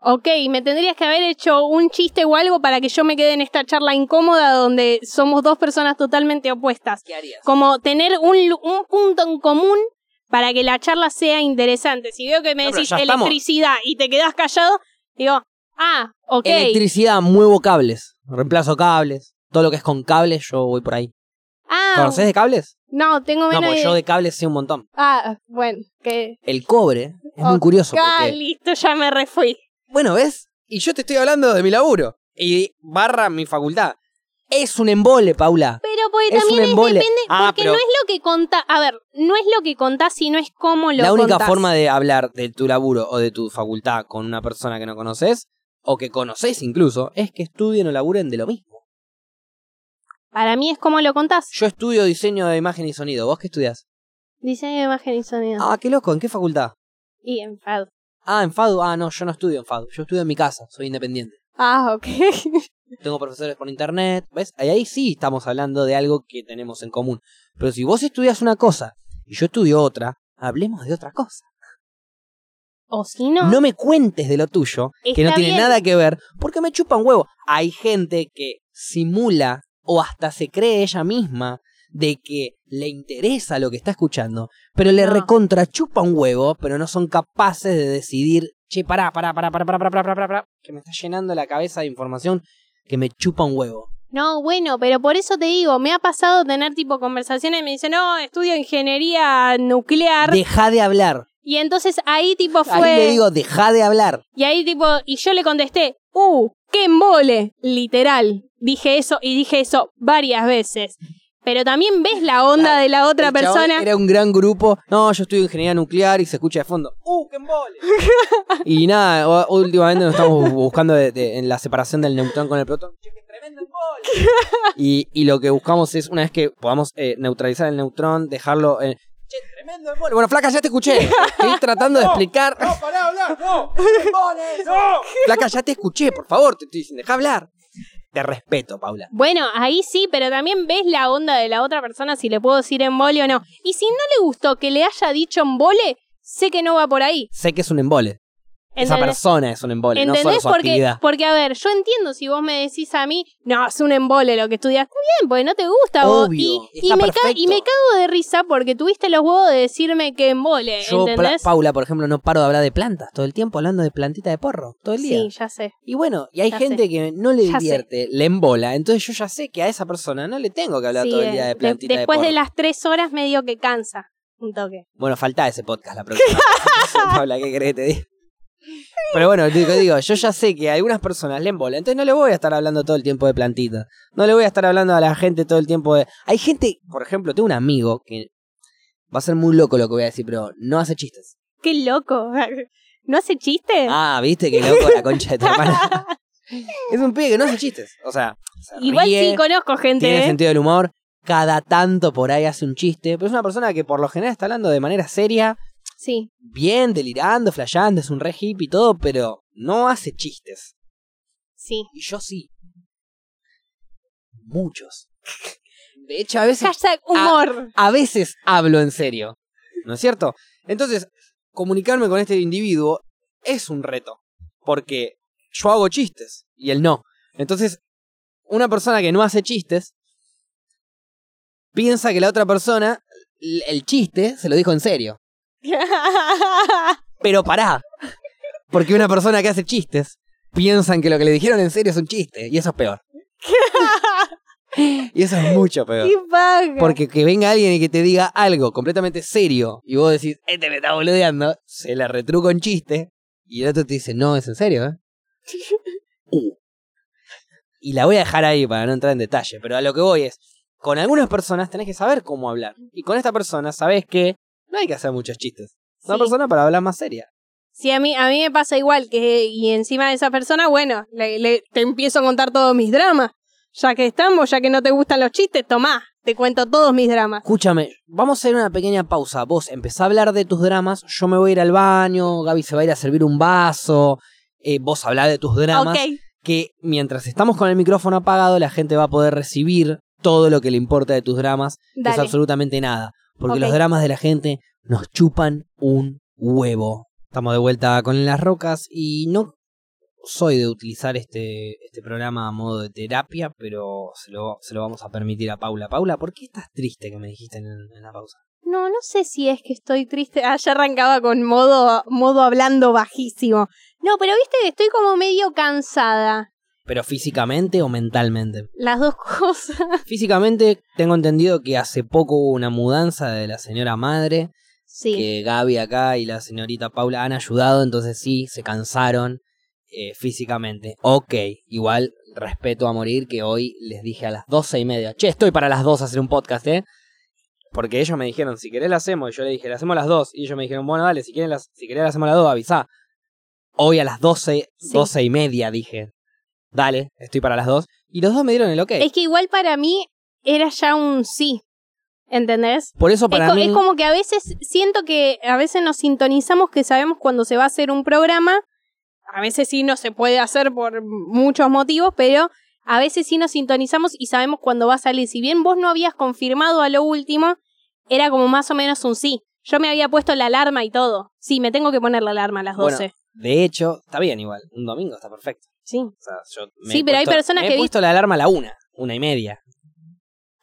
Ok, me tendrías que haber hecho un chiste o algo para que yo me quede en esta charla incómoda donde somos dos personas totalmente opuestas. ¿Qué harías? Como tener un, punto en común para que la charla sea interesante. Si veo que me No, pero decís ya estamos. electricidad y te quedás callado, digo, ah, ok. Electricidad, muevo cables. Reemplazo cables. Todo lo que es con cables, yo voy por ahí. ah, ¿Conocés de cables? no, tengo No, menos porque yo de cables sé un montón. Ah, bueno, que... El cobre es muy curioso Ah, porque... listo, ya me refui. Bueno, ¿ves? Y yo te estoy hablando de mi laburo. Y barra mi facultad. Es un embole, Paula. Pero porque Es un también es embole. depende, Ah, porque pero- no es lo que contás, a ver, no es lo que contás, sino es cómo lo La única contás. forma de hablar de tu laburo o de tu facultad con una persona que no conoces, o que conoces incluso, es que estudien o laburen de lo mismo. Para mí es cómo lo contás. Yo estudio diseño de imagen y sonido. ¿Vos qué estudias? Diseño de imagen y sonido. Ah, qué loco. ¿En qué facultad? Y en FAD. Ah, en FADU. Ah, no, yo no estudio en FADU. Yo estudio en mi casa. Soy independiente. Ah, ok. [LAUGHS] tengo profesores por internet, ¿ves? Ahí, ahí sí estamos hablando de algo que tenemos en común. Pero si vos estudias una cosa y yo estudio otra, hablemos de otra cosa. O si no, No me cuentes de lo tuyo, que no tiene bien. nada que ver, porque me chupa un huevo. Hay gente que simula o hasta se cree ella misma de que le interesa lo que está escuchando, pero le No. recontra chupa un huevo, pero no son capaces de decidir, che, pará, pará, pará, pará, pará, pará, pará, pará, pará, que me está llenando la cabeza de información que me chupa un huevo. no, bueno, pero por eso te digo, me ha pasado tener tipo conversaciones y me dicen, no, estudio ingeniería nuclear. Deja de hablar. Y entonces ahí tipo fue. Ahí le digo, deja de hablar. Y ahí tipo, y yo le contesté, ¡uh! ¡Qué embole! Literal. Dije eso y dije eso varias veces. Pero también ves la onda de la otra El persona. Era un gran grupo. No, yo estudio ingeniería nuclear y se escucha de fondo. ¡Uh, qué embole! [LAUGHS] y nada, últimamente nos estamos buscando de- de- en la separación del neutrón con el protón. Che, qué tremendo embole. [LAUGHS] y, y lo que buscamos es, una vez que podamos eh, neutralizar el neutrón, dejarlo en. Che, tremendo embole. Bueno, Flaca, ya te escuché. Estoy tratando de explicar. ¡No, pará hablar! ¡No! ¡No! Flaca, ya te escuché, por favor, te estoy diciendo, deja hablar. Te respeto, Paula. Bueno, ahí sí, pero también ves la onda de la otra persona si le puedo decir embole o no. Y si no le gustó que le haya dicho embole, sé que no va por ahí. Sé que es un embole. Esa ¿Entendés? persona es un embole, no solo ¿Entendés? su porque, actividad. porque, a ver, yo entiendo si vos me decís a mí, no, es un embole lo que estudias. Está bien, porque no te gusta vos. Obvio, Y, y me y me cago de risa porque tuviste los huevos de decirme que embole, Yo, ¿entendés? Paula, por ejemplo, no paro de hablar de plantas todo el tiempo, hablando de plantita de porro, todo el día. Sí, ya sé. Y bueno, y hay Ya gente sé. que no le divierte, le embola, entonces yo ya sé que a esa persona no le tengo que hablar Sí, todo el día eh, de de- plantita después de de, porro. las tres horas medio que cansa. Un toque. Bueno, falta ese podcast la próxima. [LAUGHS] [LAUGHS] Paula, ¿qué querés que te diga? Pero bueno, digo, digo, yo ya sé que a algunas personas le embola, entonces no le voy a estar hablando todo el tiempo de plantita. No le voy a estar hablando a la gente todo el tiempo de... Hay gente, por ejemplo, tengo un amigo que va a ser muy loco lo que voy a decir, pero no hace chistes. ¡Qué loco! [LAUGHS] ¿No hace chiste? Ah, viste que loco la concha de tu [LAUGHS] hermana. es un pibe que no hace chistes. O sea, se Igual ríe, sí conozco gente. tiene ¿eh? sentido del humor. Cada tanto por ahí hace un chiste. Pero es una persona que por lo general está hablando de manera seria, Sí. bien, delirando, flasheando, es un re hippie y todo, pero no hace chistes. Sí. Y yo sí. Muchos. [LAUGHS] De hecho, a veces, Hashtag humor. a veces hablo en serio. ¿No es cierto? Entonces, comunicarme con este individuo es un reto. Porque yo hago chistes y él no. Entonces, una persona que no hace chistes piensa que la otra persona, el chiste, se lo dijo en serio. [LAUGHS] Pero pará. Porque una persona que hace chistes piensan que lo que le dijeron en serio es un chiste. Y eso es peor. [LAUGHS] y eso es mucho peor. ¡Qué paga! Porque que venga alguien y que te diga algo completamente serio y vos decís, este me está boludeando, se la retruco en chiste y el otro te dice, no, es en serio, ¿eh? [LAUGHS] Uh. Y la voy a dejar ahí para no entrar en detalle, pero a lo que voy es, con algunas personas tenés que saber cómo hablar. Y con esta persona sabés que no hay que hacer muchos chistes. Es Una Sí. persona para hablar más seria. Sí, a mí, a mí me pasa igual que, y encima de esa persona, bueno, le, le- te empiezo a contar todos mis dramas. Ya que estamos, ya que no te gustan los chistes, tomá, te cuento todos mis dramas. Escúchame, vamos a hacer una pequeña pausa. Vos empezá a hablar de tus dramas, yo me voy a ir al baño, Gaby se va a ir a servir un vaso, eh, vos hablá de tus dramas. Que mientras estamos con el micrófono apagado, la gente va a poder recibir todo lo que le importa de tus dramas, que es absolutamente nada. Porque los dramas de la gente nos chupan un huevo. Estamos de vuelta con las rocas y no soy de utilizar este, este programa a modo de terapia, pero se lo, se lo vamos a permitir a Paula. Paula, ¿por qué estás triste que me dijiste en, en la pausa? No, no sé si es que estoy triste. Ah, ya arrancaba con modo, modo hablando bajísimo. No, pero viste que estoy como medio cansada. ¿Pero físicamente o mentalmente? Las dos cosas. [LAUGHS] Físicamente tengo entendido que hace poco hubo una mudanza de la señora madre Sí. que Gaby acá y la señorita Paula han ayudado, entonces sí, se cansaron eh, físicamente. Ok, igual respeto a morir que hoy les dije a las doce y media, che, estoy para las dos a hacer un podcast, ¿eh? Porque ellos me dijeron, si querés la hacemos, y yo le dije, la hacemos a las dos, y ellos me dijeron, bueno, dale, si, quieren las, si querés la hacemos a las dos, avisá. Hoy a las doce, Sí. doce y media dije, dale, estoy para las dos, y los dos me dieron el ok. Es que igual para mí era ya un sí. ¿Entendés? Por eso Es, para mí... es como que a veces siento que a veces nos sintonizamos que sabemos cuando se va a hacer un programa. A veces sí no se puede hacer por muchos motivos, pero a veces sí nos sintonizamos y sabemos cuándo va a salir. Si bien vos no habías confirmado a lo último, era como más o menos un sí. Yo me había puesto la alarma y todo. Sí, me tengo que poner la alarma a las 12. Bueno, de hecho, está bien igual. Un domingo está perfecto. Sí. O sea, yo me Sí, he pero hay puesto- personas me que he puesto la alarma a la una, una y media.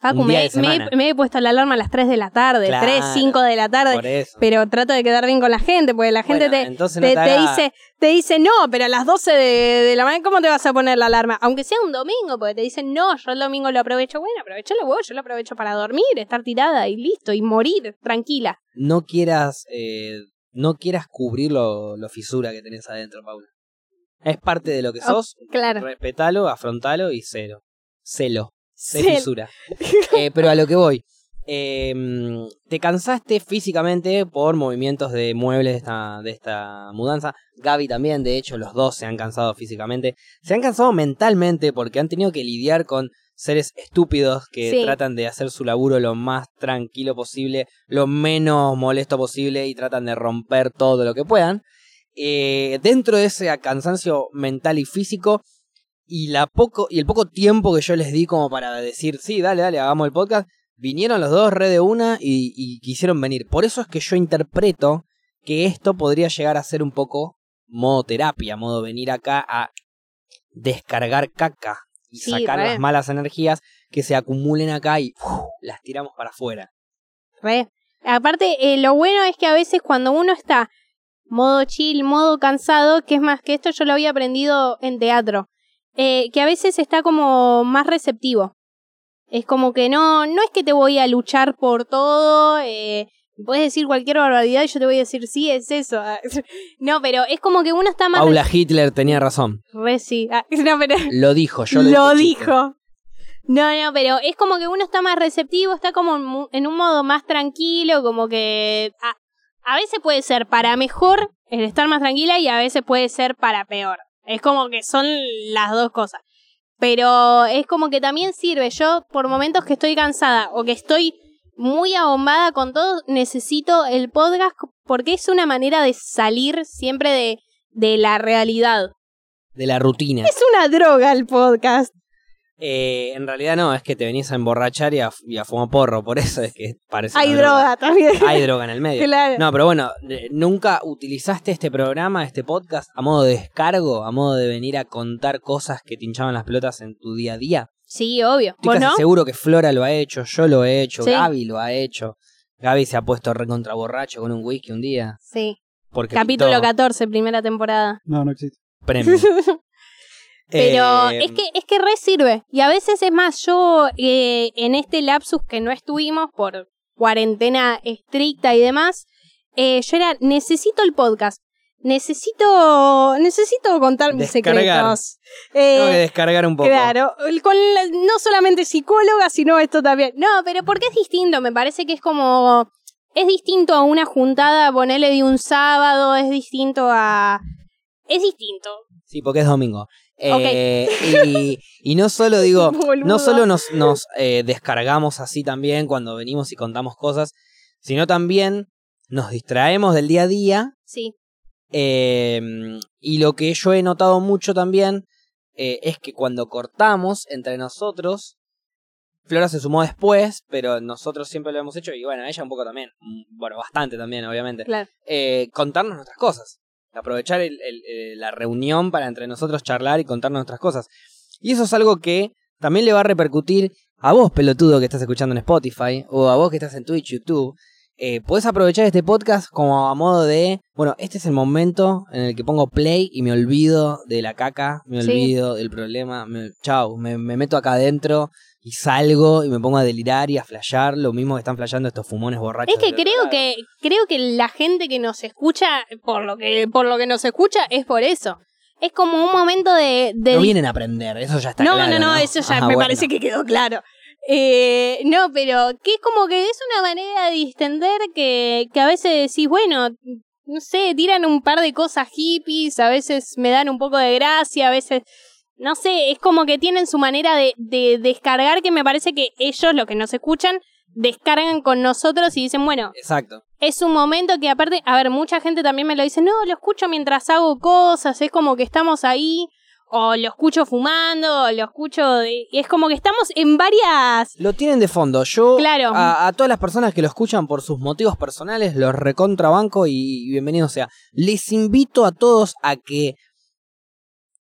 Facu, me, he puesto la alarma a las 3 de la tarde, Claro, 3, 5 de la tarde. Pero trato de quedar bien con la gente, porque la gente Bueno, te, no te, te te haga- dice, te dice, no, pero a las 12 de, de la mañana, ¿cómo te vas a poner la alarma? Aunque sea un domingo, porque te dicen, no, yo el domingo lo aprovecho. Bueno, aprovechalo vos, yo lo aprovecho para dormir, estar tirada y listo, y morir tranquila. No quieras, eh, no quieras cubrir lo, lo fisura que tenés adentro, Paula. Es parte de lo que Oh, sos. Claro. Respetalo, afrontalo y cero. Celo. Cel- fisura. Eh, pero a lo que voy. eh, te cansaste físicamente por movimientos de muebles de esta, de esta mudanza. Gaby también, de hecho, los dos se han cansado físicamente. Se han cansado mentalmente porque han tenido que lidiar con seres estúpidos que Sí. tratan de hacer su laburo lo más tranquilo posible, lo menos molesto posible y tratan de romper todo lo que puedan. Eh, dentro de ese cansancio mental y físico, y la poco y el poco tiempo que yo les di como para decir sí dale dale hagamos el podcast vinieron los dos re de una y, y quisieron venir por eso es que yo interpreto que esto podría llegar a ser un poco modo terapia modo venir acá a descargar caca y Sí, sacar re. las malas energías que se acumulen acá y las tiramos para afuera Re. Aparte, eh, lo bueno es que a veces cuando uno está modo chill, modo cansado, que es más que esto yo lo había aprendido en teatro, eh, que a veces está como más receptivo. Es como que no, no es que te voy a luchar por todo, eh, puedes decir cualquier barbaridad y yo te voy a decir, sí, es eso. [LAUGHS] no, pero es como que uno está más... Paula Hitler tenía razón Re sí. [LAUGHS] Ah, no, pero... lo dijo yo lo, Lo dije, dijo. No, no, pero es como que uno está más receptivo, está como en un modo más tranquilo, como que a, veces puede ser para mejor el estar más tranquila y a veces puede ser para peor. Es como que son las dos cosas. Pero es como que también sirve. Yo, por momentos que estoy cansada o que estoy muy abombada con todo, necesito el podcast porque es una manera de salir siempre de, de la realidad. de la rutina Es una droga el podcast. Eh, en realidad no, es que te venís a emborrachar y a, y a fumar porro, por eso es que parece Hay droga también. Hay droga en el medio. [LAUGHS] Claro. No, pero bueno, eh, ¿nunca utilizaste este programa, este podcast, a modo de descargo, a modo de venir a contar cosas que te hinchaban las pelotas en tu día a día? Sí, obvio. Estoy ¿Vos casi no? seguro que Flora lo ha hecho, yo lo he hecho, Sí. Gaby lo ha hecho. Gaby se ha puesto recontra borracho con un whisky un día. Sí. Porque Capítulo pintó 14, primera temporada. No, no existe. premio. [LAUGHS] Pero Eh, es que es que re sirve. Y a veces es más, yo eh, en este lapsus que no estuvimos por cuarentena estricta y demás, eh, yo era, necesito el podcast. Necesito, necesito contar mis Descargar. secretos. Tengo que Eh, descargar un poco. Claro, con la- no solamente psicóloga, sino esto también. No, pero porque es distinto, me parece que es como... Es distinto a una juntada, ponerle de un sábado, es distinto a... Es distinto. Sí, porque es domingo. Eh, y, y no solo [LAUGHS] digo, Boludo. no solo nos, nos eh, descargamos así también cuando venimos y contamos cosas, sino también nos distraemos del día a día. Sí, eh, y lo que yo he notado mucho también eh, es que cuando cortamos entre nosotros, Flora se sumó después, pero nosotros siempre lo hemos hecho, y bueno, ella un poco también, mm, bueno, bastante también, obviamente claro. contarnos nuestras cosas. Aprovechar el- el- eh, la reunión para entre nosotros charlar y contarnos nuestras cosas. Y eso es algo que también le va a repercutir a vos, pelotudo, que estás escuchando en Spotify, o a vos que estás en Twitch, YouTube. Eh, podés aprovechar este podcast como a modo de, bueno, este es el momento en el que pongo play y me olvido de la caca, me Sí. olvido del problema, me, chau, me, me meto acá adentro y salgo y me pongo a delirar y a flashear lo mismo que están flasheando estos fumones borrachos. Es que creo que creo que la gente que nos escucha, por lo que por lo que nos escucha, es por eso. Es como un momento de... de No vienen a aprender, eso ya está no, claro. no, no, eso ya Ah, me bueno. parece que quedó claro. Eh, no, pero que es como que es una manera de distender que, que a veces decís, bueno, no sé, tiran un par de cosas hippies, a veces me dan un poco de gracia, a veces, no sé, es como que tienen su manera de, de descargar que me parece que ellos, los que nos escuchan, descargan con nosotros y dicen, bueno, Exacto. es un momento que aparte, a ver, mucha gente también me lo dice, no, lo escucho mientras hago cosas, es como que estamos ahí, o lo escucho fumando, o lo escucho... de- y es como que estamos en varias... Lo tienen de fondo. Yo Claro. a, a todas las personas que lo escuchan por sus motivos personales los recontrabanco y, y bienvenido sea. Les invito a todos a que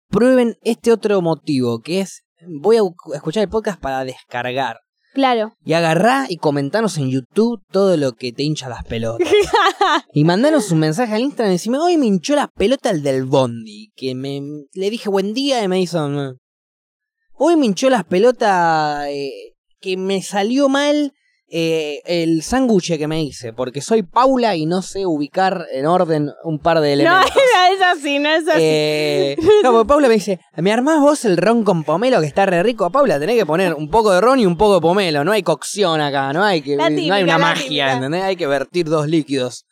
prueben este otro motivo, que es voy a escuchar el podcast para descargar. Claro. Y agarrá y comentanos en YouTube todo lo que te hincha las pelotas. [LAUGHS] y mandanos un mensaje al Instagram y decime, hoy me hinchó la pelota el del Bondi. Que me le dije buen día y me hizo. "Mm". Hoy me hinchó las pelotas eh, que me salió mal eh, el sándwich que me hice. Porque soy Paula y no sé ubicar en orden un par de No, elementos. [LAUGHS] es así, no es así. Eh, no, porque Paula me dice, ¿me armás vos el ron con pomelo que está re rico? Paula, tenés que poner un poco de ron y un poco de pomelo. No hay cocción acá, no hay, que, no hay una magia. ¿entendés? Hay que vertir dos líquidos.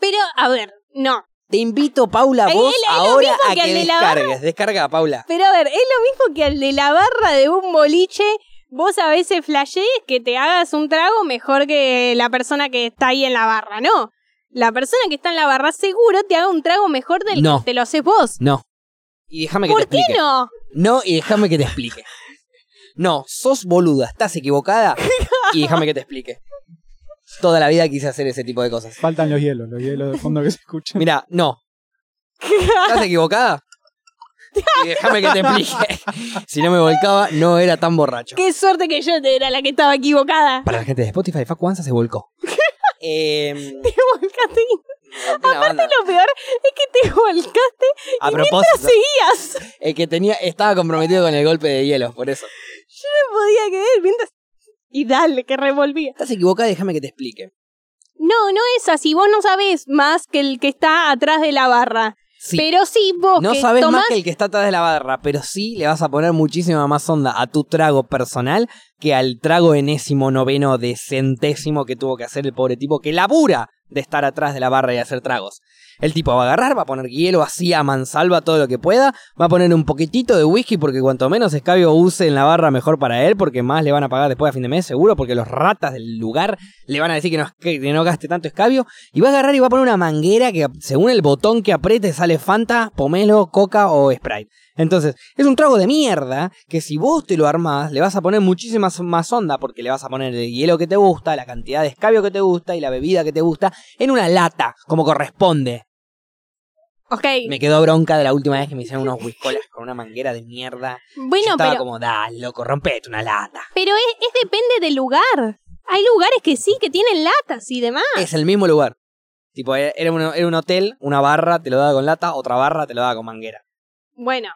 Pero, a ver, no. Te invito, Paula, vos ahora a que que el de descargues. Descarga, Paula. Pero a ver, es lo mismo que al de la barra de un boliche. Vos a veces flashees que te hagas un trago mejor que la persona que está ahí en la barra, ¿no? La persona que está en la barra seguro te haga un trago mejor del No. que te lo haces vos. No. Y déjame que ¿Por te qué explique. no? No, y déjame que te explique. No, sos boluda, estás equivocada. Y déjame que te explique. Toda la vida quise hacer ese tipo de cosas. Faltan los hielos, los hielos de fondo que se escuchan. Mira, no. ¿Estás equivocada? [LAUGHS] Y déjame que te explique. [LAUGHS] Si no me volcaba, no era tan borracho. Qué suerte que yo era la que estaba equivocada. Para la gente de Spotify, Facu Anza se volcó. [LAUGHS] Eh, Te volcaste. banda. Lo peor es que te volcaste a y mientras propósito, seguías. el que tenía, estaba comprometido con el golpe de hielo, por eso. Yo no podía creer mientras... Y dale, que revolvía. Estás equivocada, déjame que te explique. No, no es así. Vos no sabés más que el que está atrás de la barra. Sí, Pero sí, vos no que sabes tomás... más que el que está atrás de la barra, pero sí le vas a poner muchísima más onda a tu trago personal que al trago enésimo, noveno, decentésimo que tuvo que hacer el pobre tipo que labura de estar atrás de la barra y hacer tragos. El tipo va a agarrar, va a poner hielo así a mansalva todo lo que pueda, va a poner un poquitito de whisky porque cuanto menos escabio use en la barra mejor para él, porque más le van a pagar después a fin de mes seguro, porque los ratas del lugar le van a decir que no, que no gaste tanto escabio, y va a agarrar y va a poner una manguera que según el botón que apriete sale Fanta, Pomelo, Coca o Sprite. Entonces, es un trago de mierda que si vos te lo armás, le vas a poner muchísima más onda porque le vas a poner el hielo que te gusta, la cantidad de escabio que te gusta y la bebida que te gusta en una lata, como corresponde. Ok, Me quedó bronca de la última vez que me hicieron unos whiskolas con una manguera de mierda. Yo bueno, estaba pero, como, dale, loco, rompete una lata. pero es, es depende del lugar. Hay lugares que sí, que tienen latas y demás. Es el mismo lugar. Tipo, era era un, era un hotel, una barra te lo daba con lata, otra barra te lo daba con manguera. Bueno,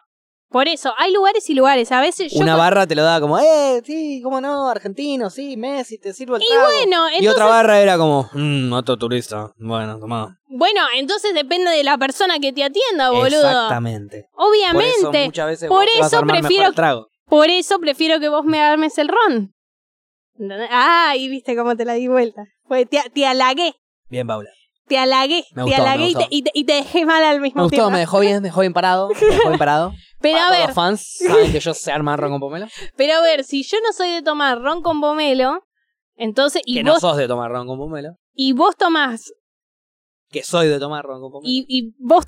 por eso, hay lugares y lugares. A veces yo... Una con- barra te lo daba como, eh, sí, cómo no, argentino, sí, Messi, te sirvo el Y trago. bueno, Y entonces... otra barra era como, mmm, otro turista. Bueno, tomá. Bueno, entonces depende de la persona que te atienda, boludo. Exactamente. Por eso Obviamente. muchas veces Por vas a eso prefiero- el trago. Por eso prefiero que vos me armes el ron. Ah, y viste cómo te la di vuelta. Pues te, te halagué, Bien, Paula. Te halagué, Me te gustó, me halagué y, te, y, te, y te dejé mal al mismo Me gustó, tiempo. me dejó bien, me dejó bien parado. Me dejó bien parado. [LAUGHS] Pero Para a todos ver, los fans saben que yo sé armar ron con pomelo. [LAUGHS] pero a ver, si yo no soy de tomar ron con pomelo, entonces, y que no sos de tomar ron con pomelo. y vos tomás, Que soy de tomar ron con pomelo. y, y vos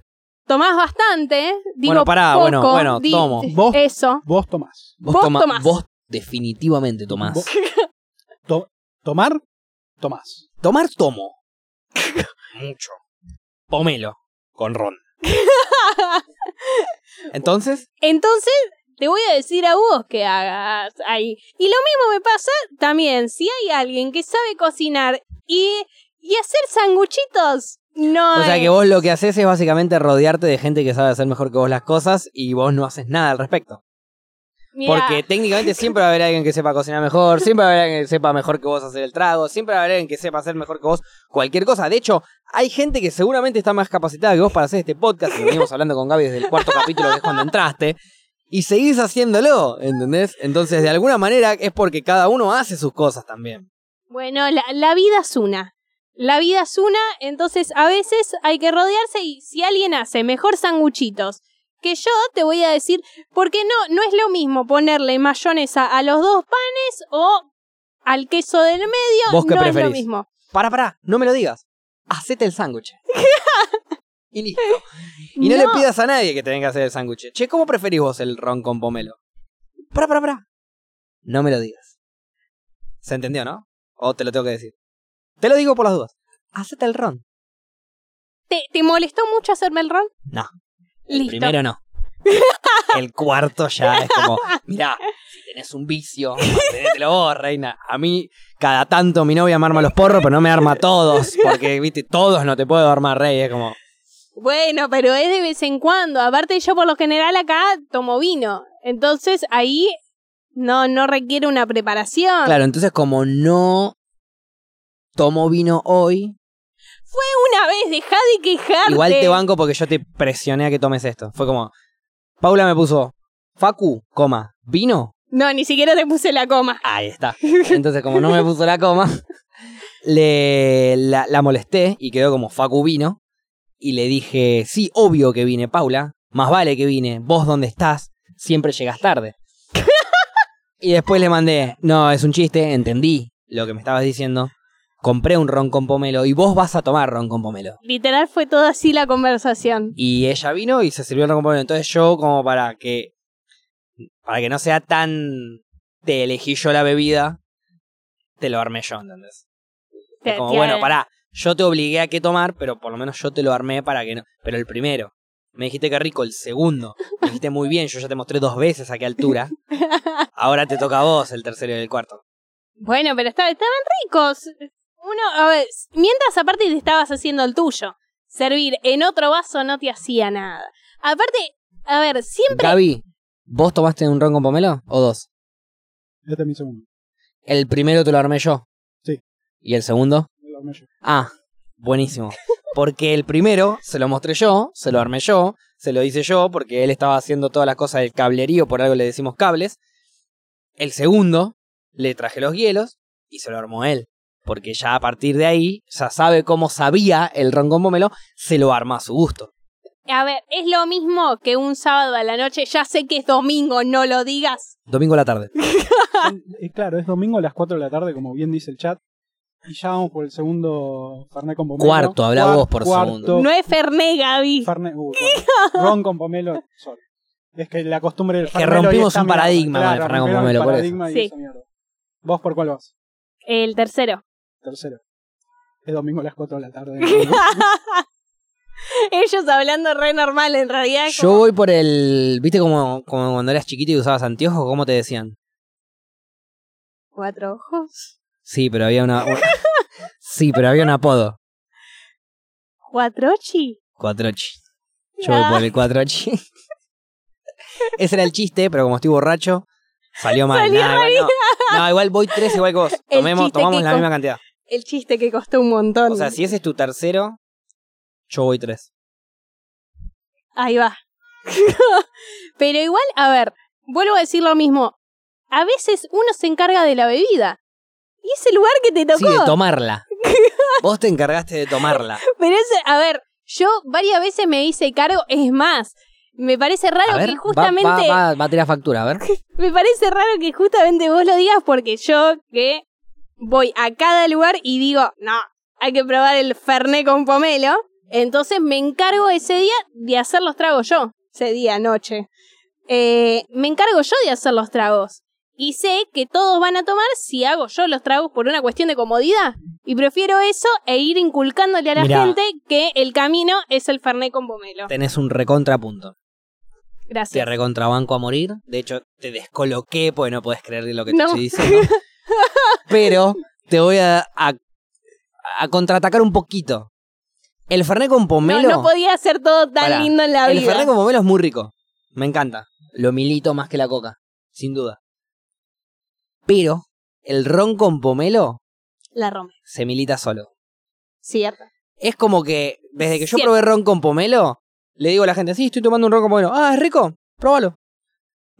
tomás bastante, digo Bueno, pará, poco, bueno, bueno, di- tomo. Vos- Eso. Vos tomás. vos, vos toma- tomás. vos definitivamente tomás. Vos- [LAUGHS] To- tomar, tomás. Tomar tomo. Mucho. Pomelo. Con ron. [LAUGHS] Entonces, Entonces, te voy a decir a vos que hagas ahí. Y lo mismo me pasa también, si hay alguien que sabe cocinar y, y hacer sanguchitos, no o sea que vos lo que haces es básicamente rodearte de gente que sabe hacer mejor que vos las cosas y vos no haces nada al respecto. Mirá, Porque técnicamente siempre va a haber alguien que sepa cocinar mejor, siempre va a haber alguien que sepa mejor que vos hacer el trago, siempre va a haber alguien que sepa hacer mejor que vos cualquier cosa. De hecho, hay gente que seguramente está más capacitada que vos para hacer este podcast, que venimos hablando con Gaby desde el cuarto capítulo, que es cuando entraste, y seguís haciéndolo, ¿entendés? Entonces, de alguna manera es porque cada uno hace sus cosas también. Bueno, la, la vida es una. La vida es una, entonces a veces hay que rodearse y si alguien hace mejor sanguchitos que yo, te voy a decir, porque no, no es lo mismo ponerle mayonesa a los dos panes o al queso del medio, ¿Vos qué no es preferís? lo mismo. Para, para, no me lo digas. Hacete el sándwich. [LAUGHS] Y listo. Y no, No. le pidas a nadie que te venga a hacer el sándwich. Che, ¿cómo preferís vos el ron con pomelo? Pará, pará, pará. No me lo digas. ¿Se entendió, no? ¿O te lo tengo que decir? Te lo digo por las dudas. Hacete el ron. ¿Te, te molestó mucho hacerme el ron? No. El Listo. primero no. [LAUGHS] El cuarto ya es como, mirá, si tenés un vicio, mantenételo vos, reina. A mí, cada tanto mi novia me arma los porros, pero no me arma todos, porque, viste, todos no te puedo armar, rey. Es como, Bueno, pero es de vez en cuando. Aparte, yo por lo general acá tomo vino. Entonces ahí no, no requiere una preparación. claro, entonces como no tomo vino hoy, Una vez, dejá de quejarte. igual te banco porque yo te presioné a que tomes esto. Fue como, Paula me puso, Facu, coma, ¿vino? No, ni siquiera te puse la coma. Ahí está. [LAUGHS] Entonces, como no me puso la coma, le, la, la molesté y quedó como Facu vino. Y le dije, sí, obvio que vine, Paula. Más vale que vine. Vos dónde estás, siempre llegas tarde. [LAUGHS] y después le mandé, no, es un chiste, entendí lo que me estabas diciendo. Compré un ron con pomelo y vos vas a tomar ron con pomelo. Literal fue toda así la conversación. Y ella vino y se sirvió el ron con pomelo. Entonces yo, como para que. Para que no sea tan. Te elegí yo la bebida. Te lo armé yo, ¿entendés? Te- Como, bueno, pará. Yo te obligué a que tomar, pero por lo menos yo te lo armé para que no. Pero el primero. Me dijiste que rico, el segundo. Me dijiste muy bien, yo ya te mostré dos veces a qué altura. [LAUGHS] Ahora te toca a vos el tercero y el cuarto. Bueno, pero estaba- estaban ricos. Uno, a ver, mientras aparte te estabas haciendo el tuyo. Servir en otro vaso no te hacía nada. Aparte, a ver, siempre Gaby, ¿vos tomaste un ron con pomelo o dos? Este es mi segundo. El primero te lo armé yo. Sí. ¿Y el segundo? Me lo armé yo. Ah, buenísimo. Porque el primero se lo mostré yo, se lo armé yo, se lo hice yo, porque él estaba haciendo todas las cosas del cablerío, por algo le decimos cables. El segundo, le traje los hielos y se lo armó él. Porque ya a partir de ahí, ya sabe cómo sabía el ron con pomelo, se lo arma a su gusto. A ver, es lo mismo que un sábado a la noche. Ya sé que es domingo, no lo digas. Domingo a la tarde. Claro, es domingo a las 4 de la tarde, como bien dice el chat. Y ya vamos por el segundo Fernet con pomelo. Cuarto, habla vos por cuarto, segundo. No es Fernet, Gaby. Fernet, uh, ron, con pomelo, sorry. Es que la costumbre del que Fernet hoy rompimos un paradigma con el Claro, Fernet con pomelo, por eso. paradigma y Sí. ¿Vos por cuál vas? El tercero. Tercero. Es domingo a las 4 de la tarde. [LAUGHS] Ellos hablando re normal, en realidad. Yo como- voy por el. ¿Viste como, como cuando eras chiquito y usabas anteojos? ¿Cómo te decían? Cuatro ojos. Sí, pero había una. sí, pero había un apodo. Cuatrochi. Cuatrochi. Yo voy por el cuatrochi. Ese era el chiste, pero como estoy borracho, salió mal. Salió igual no. No, igual voy tres igual que vos. Tomemos, tomamos que la con- misma cantidad. El chiste que costó un montón. O sea, si ese es tu tercero, yo voy tres. Ahí va. [LAUGHS] Pero igual, a ver, vuelvo a decir lo mismo. A veces uno se encarga de la bebida. Y es el lugar que te tocó. Sí, de tomarla. [LAUGHS] Vos te encargaste de tomarla. Pero es, a ver, yo varias veces me hice cargo. Es más, me parece raro ver, que va- justamente. va, va, va a tirar factura, a ver. [LAUGHS] Me parece raro que justamente vos lo digas porque yo que voy a cada lugar y digo, no, hay que probar el Fernet con pomelo. Entonces me encargo ese día de hacer los tragos yo. Ese día, noche. Eh, me encargo yo de hacer los tragos. Y sé que todos van a tomar si hago yo los tragos por una cuestión de comodidad. Y prefiero eso e ir inculcándole a la Mirá. gente que el camino es el Fernet con pomelo. Tenés un recontrapunto. Te Gracias. recontrabanco a morir. De hecho, te descoloqué porque no podés creer lo que te No. estoy diciendo. [LAUGHS] Pero te voy a, a, a contraatacar un poquito. El Fernet con No, pomelo. no podía ser todo tan Pará, lindo en la el vida. Fernet con pomelo es muy rico. Me encanta. Lo milito más que la coca. Sin duda. Pero el ron con pomelo La rompe. se milita solo. Cierto. Es como que desde que yo Cierto. probé ron con pomelo, le digo a la gente, sí, estoy tomando un ron con pomelo. Ah, es rico, próbalo.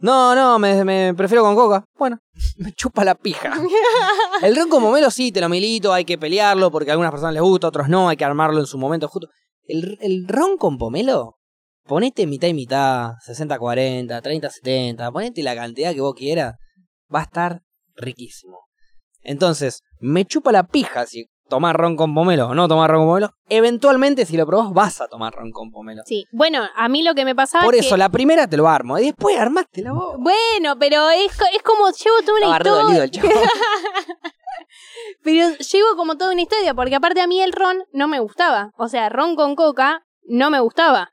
No, no, me, me prefiero con coca. Bueno, [LAUGHS] me chupa la pija. [LAUGHS] El ron con pomelo sí, te lo milito, hay que pelearlo porque a algunas personas les gusta, a otros no, hay que armarlo en su momento justo. El, el ron con pomelo, ponete mitad y mitad, 60-40, 30-70, ponete la cantidad que vos quieras, va a estar riquísimo. Entonces, me chupa la pija si tomar ron con pomelo o no tomar ron con pomelo, eventualmente si lo probás vas a tomar ron con pomelo. Sí, bueno, a mí lo que me pasaba Por es eso, que... la primera te lo armo y después armaste la vos. Bueno, pero es, es como llevo toda una Estaba dolido historia. el chabón. [LAUGHS] Pero llevo como toda una historia, porque aparte a mí el ron no me gustaba. O sea, ron con coca no me gustaba.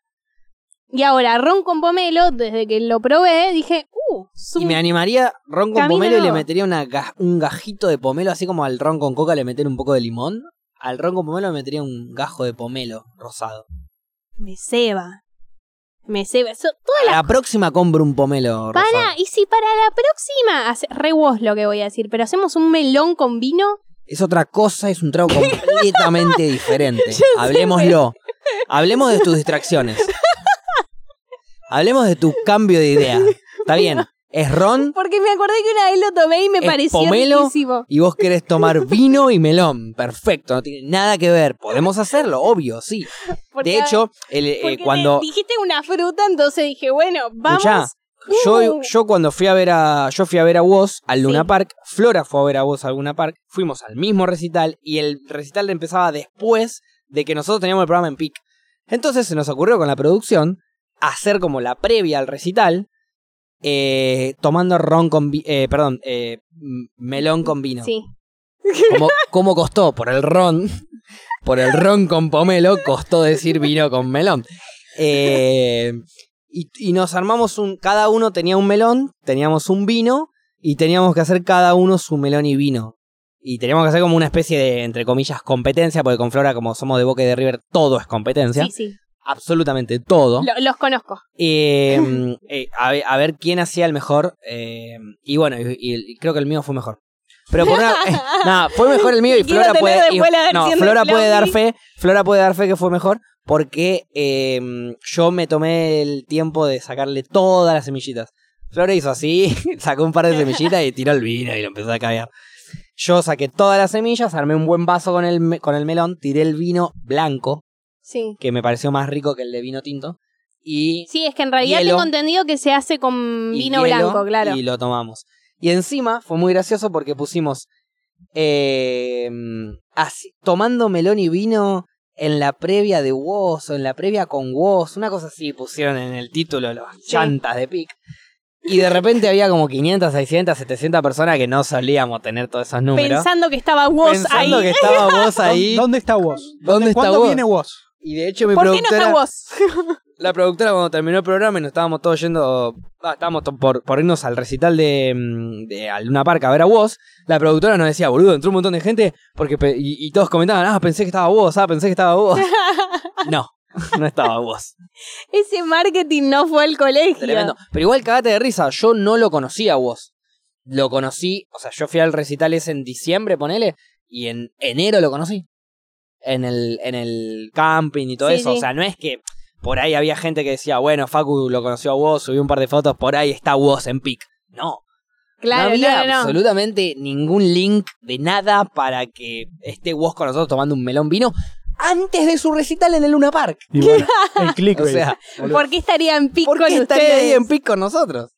Y ahora, ron con pomelo, desde que lo probé, dije, uh, Y me animaría ron con pomelo y le metería una un gajito de pomelo, así como al ron con coca le meter un poco de limón. Al ron con pomelo le metería un gajo de pomelo rosado. me ceba. Me ceba. La la próxima compro un pomelo rosado. Para, y si para la próxima, hace- re vos lo que voy a decir, pero hacemos un melón con vino, Es otra cosa, es un trago completamente [LAUGHS] diferente. Hablemoslo. Hablemos de tus distracciones. [LAUGHS] Hablemos de tu cambio de idea. Está bien. Es ron porque me acordé que una vez lo tomé y me Es pareció pomelo riquísimo. y vos querés tomar [LAUGHS] vino y melón. Perfecto, no tiene nada que ver. Podemos hacerlo, obvio, sí. Porque- De hecho, el, eh, cuando dijiste una fruta, entonces dije, bueno, vamos. Escuchá, yo, Uh. yo cuando fui a ver a yo fui a ver a Woz al Luna Sí. Park, Flora fue a ver a Woz al Luna Park, fuimos al mismo recital y el recital empezaba después de que nosotros teníamos el programa en PIC. Entonces se nos ocurrió con la producción hacer como la previa al recital eh, tomando ron con eh, perdón, eh, melón con vino. Sí. Como, ¿Cómo costó? Por el ron. Por el ron con pomelo costó decir vino con melón. Eh, y, y nos armamos un. Cada uno tenía un melón, teníamos un vino y teníamos que hacer cada uno su melón y vino. Y teníamos que hacer como una especie de, entre comillas, competencia, porque con Flora, como somos de Boca y de River, todo es competencia. Sí, sí. Absolutamente todo. Lo- los conozco. Eh, [LAUGHS] eh, a, ver, a ver quién hacía el mejor. eh, y bueno, y, y creo que el mío fue mejor. Pero por una. eh, [LAUGHS] nada, fue mejor el mío y Flora puede. y- no, Flora puede dar fe. Flora puede dar fe que fue mejor. Porque eh, yo me tomé el tiempo de sacarle todas las semillitas. Flora hizo así, [LAUGHS] sacó un par de semillitas y tiró el vino y lo empezó a caviar. Yo saqué todas las semillas, armé un buen vaso con el, con el melón, tiré el vino blanco, Sí. que me pareció más rico que el de vino tinto. Y Sí, es que en realidad Hielo. tengo entendido que se hace con vino hielo, blanco, claro. Y lo tomamos. Y encima fue muy gracioso porque pusimos eh, así, tomando melón y vino en la previa de Woz o en la previa con Woz, una cosa así pusieron en el título las Sí. chantas de PIC. Y de repente había como 500, 600, 700 personas que no solíamos tener todos esos números. Pensando que estaba vos Pensando ahí. que estaba vos [LAUGHS] ahí. ¿Dónde está vos? ¿Dónde está ¿Cuándo vos? viene vos? Y de hecho mi ¿Por qué no está vos? [LAUGHS] La productora cuando terminó el programa y nos estábamos todos yendo, ah, estábamos por, por irnos al recital de, mm, de a Luna Park a ver a vos, la productora nos decía, boludo, entró un montón de gente porque y todos comentaban, ah, pensé que estaba vos, ah, pensé que estaba vos. [LAUGHS] no, no estaba vos. Ese marketing no fue al colegio. Tremendo. Pero igual cagate de risa, yo no lo conocía a vos. Lo conocí, o sea, yo fui al recital ese en diciembre, ponele, y en enero lo conocí. En el, en el camping y todo Sí, eso. sí. O sea, no es que por ahí había gente que decía, bueno, Facu lo conoció a vos, subió un par de fotos, por ahí está vos en pic. No, Claro, no había no, no, no. absolutamente ningún link de nada para que esté vos con nosotros tomando un melón vino antes de su recital en el Luna Park. Y bueno, el clickbait. O sea. ¿Por qué estaría en ¿Por con qué estaría ustedes? ahí en pic con nosotros?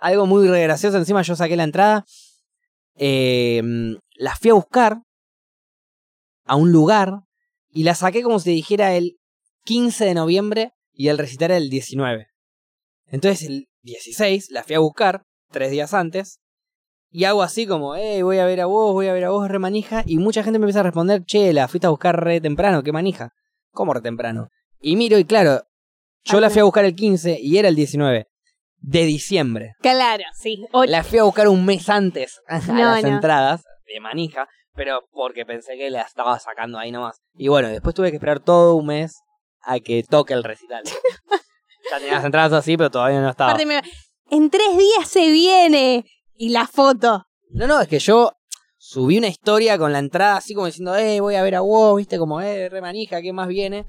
Algo muy gracioso. Encima yo saqué la entrada. eh, la fui a buscar a un lugar y la saqué como si dijera el 15 de noviembre y el recital era el 19. Entonces el 16 la fui a buscar tres días antes y hago así como, hey, voy a ver a vos, voy a ver a vos, re manija. Y mucha gente me empieza a responder, che, la fuiste a buscar re temprano, qué manija. ¿Cómo re temprano? Y miro y claro, yo la fui a buscar el 15 y era el 19 de diciembre. Claro, sí. O- La fui a buscar un mes antes a No, las no. entradas de manija, pero porque pensé que la estaba sacando ahí nomás. Y bueno, después tuve que esperar todo un mes a que toque el recital. [LAUGHS] ya tenía las entradas así, pero todavía no estaba. aparte me- En tres días se viene. Y la foto. No, no, es que yo subí una historia con la entrada así como diciendo, eh, voy a ver a vos, viste, como, eh, re manija, ¿qué más viene?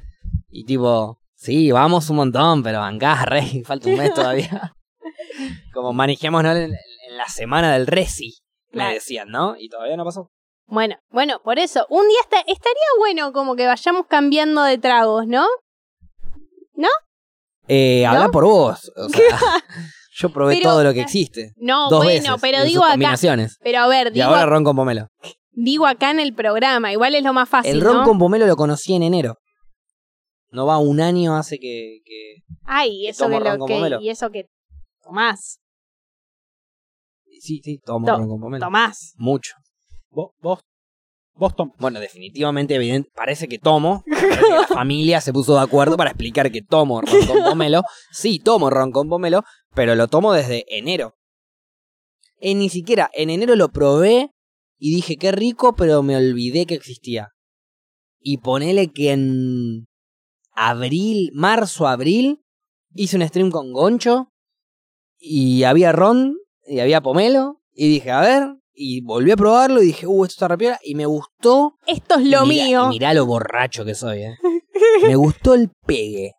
Y tipo, sí, vamos un montón, pero bancás, re, [LAUGHS] falta un mes todavía. [LAUGHS] como manejemos ¿no? en, en la semana del Resi, me Claro. decían, ¿no? Y todavía no pasó. Bueno, bueno, por eso. Un día está- estaría bueno como que vayamos cambiando de tragos, ¿no? Eh, habla ¿No? por vos. O sea, [LAUGHS] yo probé Pero- todo lo que existe. No, dos bueno, veces. pero digo acá. Pero a ver, Y digo. ahora ron con pomelo. digo acá en el programa. Igual es lo más fácil, El ron ¿no? con pomelo lo conocí en enero. No va un año hace que. que- Ay, eso que lo que y eso que tomás, Sí, sí, tomo To- ron con pomelo. tomás. Mucho. Vos, vos. Bueno, definitivamente, evidente, parece que tomo. La [LAUGHS] familia se puso de acuerdo para explicar que tomo ron con pomelo. Sí, tomo ron con pomelo, pero lo tomo desde enero. Eh, ni siquiera, en enero lo probé y dije qué rico, pero me olvidé que existía. Y ponele que en abril, marzo, abril, hice un stream con Goncho y había ron y había pomelo y dije, a ver, y volví a probarlo y dije, uh, esto está repiola y me gustó Esto es lo mirá- mío. y mirá lo borracho que soy, eh. [LAUGHS] Me gustó el pegue.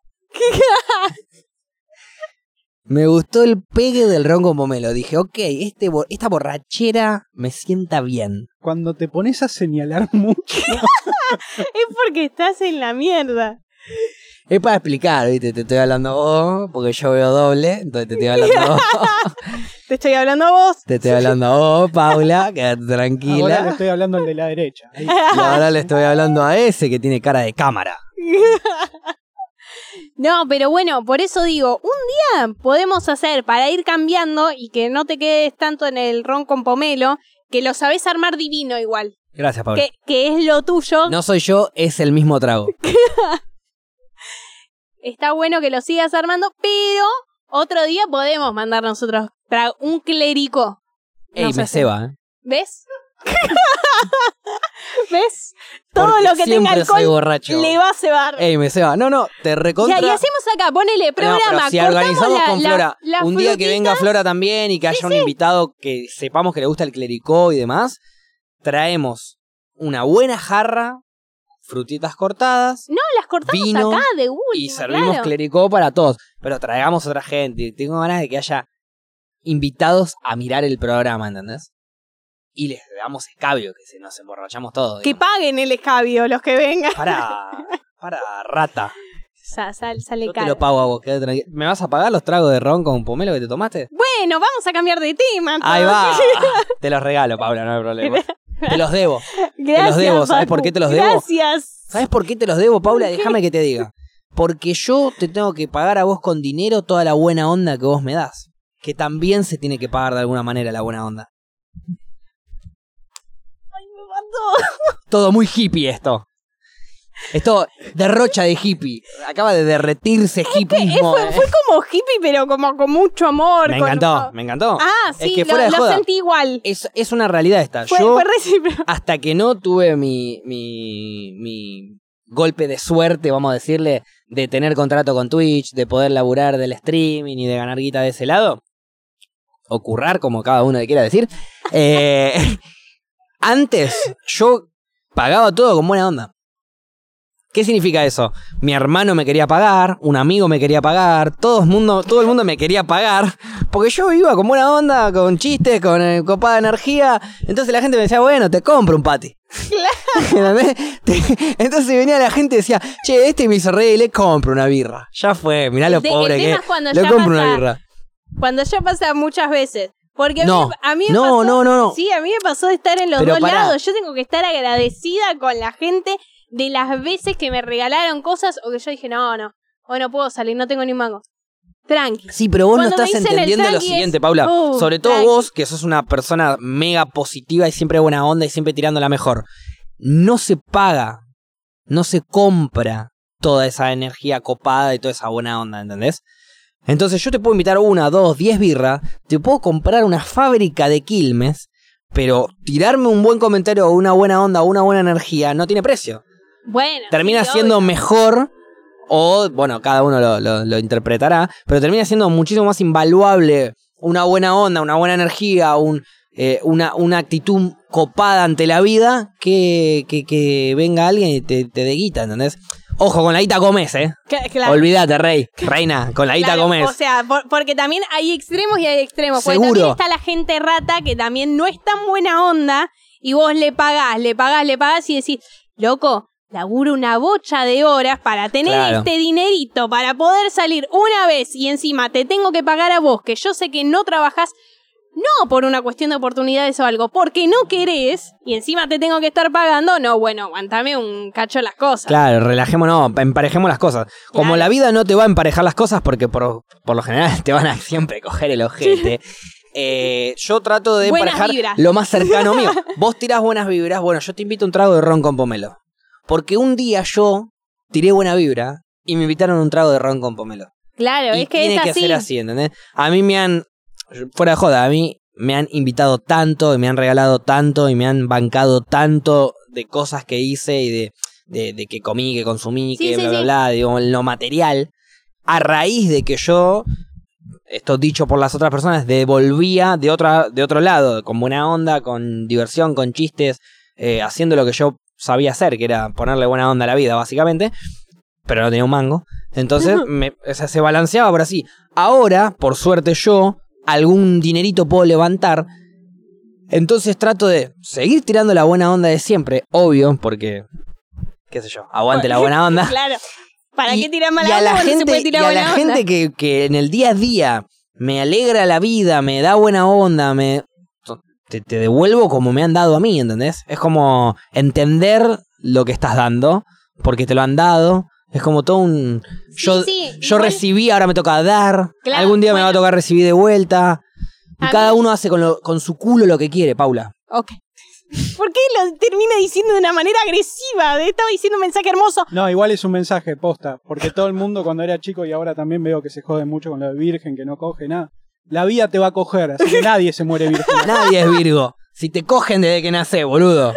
Me gustó el pegue del ron con pomelo. Dije, ok, este, esta borrachera me sienta bien. Cuando te pones a señalar [LAUGHS] mucho, [LAUGHS] Es porque estás en la mierda. Es para explicar, ¿viste? Te estoy hablando a vos, porque yo veo doble, entonces te estoy hablando a vos. [LAUGHS] Te estoy hablando a vos. Te estoy hablando a vos, Paula, quédate ahora le tranquila. estoy hablando al de la derecha. Ahí. Y ahora le estoy hablando a ese que tiene cara de cámara. [LAUGHS] No, pero bueno, por eso digo, un día podemos hacer para ir cambiando y que no te quedes tanto en el ron con pomelo, que lo sabes armar divino igual, Gracias, Paula. que, que es lo tuyo. No soy yo, es el mismo trago. [LAUGHS] Está bueno que lo sigas armando, pero otro día podemos mandar nosotros un clérico. Ey, No me ceba, ¿eh? ¿Ves? [LAUGHS] ¿Ves? Todo Porque lo que tenga alcohol borracho. le va a cebar. Ey, me ceba. No, no, te recontra. Ya, y hacemos acá, ponele No, programa. pero si organizamos la- con Flora, la un día que venga Flora también y que haya un invitado que sepamos que le gusta el clericó y demás, traemos una buena jarra, frutitas cortadas No, las cortamos Vino acá de última, y servimos claro. clericó para todos. Pero traigamos otra gente. Tengo ganas de que haya invitados a mirar el programa, ¿entendés? Y les damos escabio, que se nos emborrachamos todos. Que digamos. paguen el escabio los que vengan. Para, para rata. Sa- sal- sale Yo te lo pago a vos, quédate tranquilo. ¿Me vas a pagar los tragos de ron con pomelo que te tomaste? Bueno, vamos a cambiar de tema. Ahí va. [LAUGHS] Te los regalo, Paula, no hay problema. [LAUGHS] [LAUGHS] Te los debo. Gracias, los debo, ¿sabes por qué te los debo? Gracias. ¿Sabes por qué te los debo, Paula? Déjame que te diga. Porque yo te tengo que pagar a vos con dinero toda la buena onda que vos me das. Que también se tiene que pagar de alguna manera la buena onda. Ay, me mató. [LAUGHS] Todo muy hippie esto. Esto derrocha de hippie. Acaba de derretirse hippismo. fue, eh. fue como hippie, pero como con mucho amor. Me con- encantó, me encantó. Ah, Es sí, lo, sentí igual. Es, es una realidad esta. Fue, yo fue recíproco. [LAUGHS] hasta que no tuve mi, mi, mi golpe de suerte, vamos a decirle, de tener contrato con Twitch, de poder laburar del streaming y de ganar guita de ese lado, o currar, como cada uno le quiera decir, eh, [LAUGHS] antes yo pagaba todo con buena onda. ¿Qué significa eso? Mi hermano me quería pagar, un amigo me quería pagar, todo el mundo, todo el mundo me quería pagar, porque yo iba con buena onda, con chistes, con eh, copada energía. Entonces la gente me decía, bueno, te compro un pati. [LAUGHS] ¿Entendés? Te- Entonces venía la gente y decía, che, este me hizo reír, le compro una birra. Ya fue, mirá lo De- pobre que es. Le compro pasa- una birra. Cuando ya pasa muchas veces. Porque a No, mí, a mí me no, pasó, no, no, no. Sí, a mí me pasó de estar en los Pero dos pará. lados. Yo tengo que estar agradecida con la gente de las veces que me regalaron cosas o que yo dije, no, no, hoy no puedo salir, no tengo ni un mango. Tranqui. Sí, pero vos no Cuando estás entendiendo lo es, siguiente, Paula. uh, Sobre todo tranqui. vos, que sos una persona mega positiva y siempre buena onda y siempre tirando la mejor. No se paga, no se compra toda esa energía copada y toda esa buena onda, ¿entendés? Entonces yo te puedo invitar una, dos, diez birras, te puedo comprar una fábrica de Quilmes, pero tirarme un buen comentario o una buena onda o una buena energía no tiene precio Bueno. termina sí, siendo obvio. mejor o, bueno, cada uno lo, lo- lo interpretará, pero termina siendo muchísimo más invaluable una buena onda, una buena energía, un, eh, una, una actitud copada ante la vida que, que, que venga alguien y te, te dé guita, ¿entendés? Ojo, con la guita comes, ¿eh? Claro, Olvídate, rey, reina, con la guita claro, comes. O sea, por- porque también hay extremos y hay extremos. Porque Seguro. también está la gente rata que también no es tan buena onda y vos le pagás, le pagás, le pagás y decís, loco, laburo una bocha de horas para tener Claro. este dinerito, para poder salir una vez y encima te tengo que pagar a vos, que yo sé que no trabajás. no por una cuestión de oportunidades o algo, porque no querés y encima te tengo que estar pagando, no, bueno, aguantame un cacho las cosas. Claro, relajémonos, emparejemos las cosas. Como Claro. la vida no te va a emparejar las cosas porque por, por lo general [LAUGHS] te van a siempre coger el ojete. [LAUGHS] eh, yo trato de Buenas emparejar vibras. lo más cercano mío. [LAUGHS] Vos tirás buenas vibras, bueno, yo te invito a un trago de ron con pomelo. Porque un día yo tiré buena vibra y me invitaron un trago de ron con pomelo. Claro, y es que tiene es que así. ser así, ¿entendés? A mí me han, fuera de joda, a mí me han invitado tanto y me han regalado tanto y me han bancado tanto de cosas que hice y de, de, de que comí, que consumí, Sí, que sí, bla, bla, sí. bla, digo, en lo material, a raíz de que yo, esto dicho por las otras personas, devolvía de, otra, de otro lado, con buena onda, con diversión, con chistes, eh, haciendo lo que yo sabía hacer, que era ponerle buena onda a la vida, básicamente, pero no tenía un mango. Entonces me, o sea, se balanceaba por así. Ahora, por suerte yo, algún dinerito puedo levantar. Entonces trato de seguir tirando la buena onda de siempre, obvio, porque, qué sé yo, aguante la buena onda. [LAUGHS] Claro. ¿Para Y- qué tirar mala y a onda la cuando se gente, puede y tirar a buena la onda? gente que, que en el día a día me alegra la vida, me da buena onda, me te, te devuelvo como me han dado a mí, ¿entendés? Es como entender lo que estás dando, porque te lo han dado. Es como todo un... Yo, sí, yo igual- recibí, ahora me toca dar. Claro, Algún día me va a tocar recibir de vuelta. Y A cada mí- uno hace con, lo- con su culo lo que quiere, Paula. Ok. [LAUGHS] ¿Por qué lo termina diciendo de una manera agresiva? Estaba diciendo un mensaje hermoso. No, igual es un mensaje posta, porque todo el mundo cuando era chico y ahora también veo que se jode mucho con lo de virgen, que no coge nada. La vida te va a coger, así que nadie se muere virgen. [LAUGHS] Nadie es Virgo. Si te cogen desde que nacés, boludo.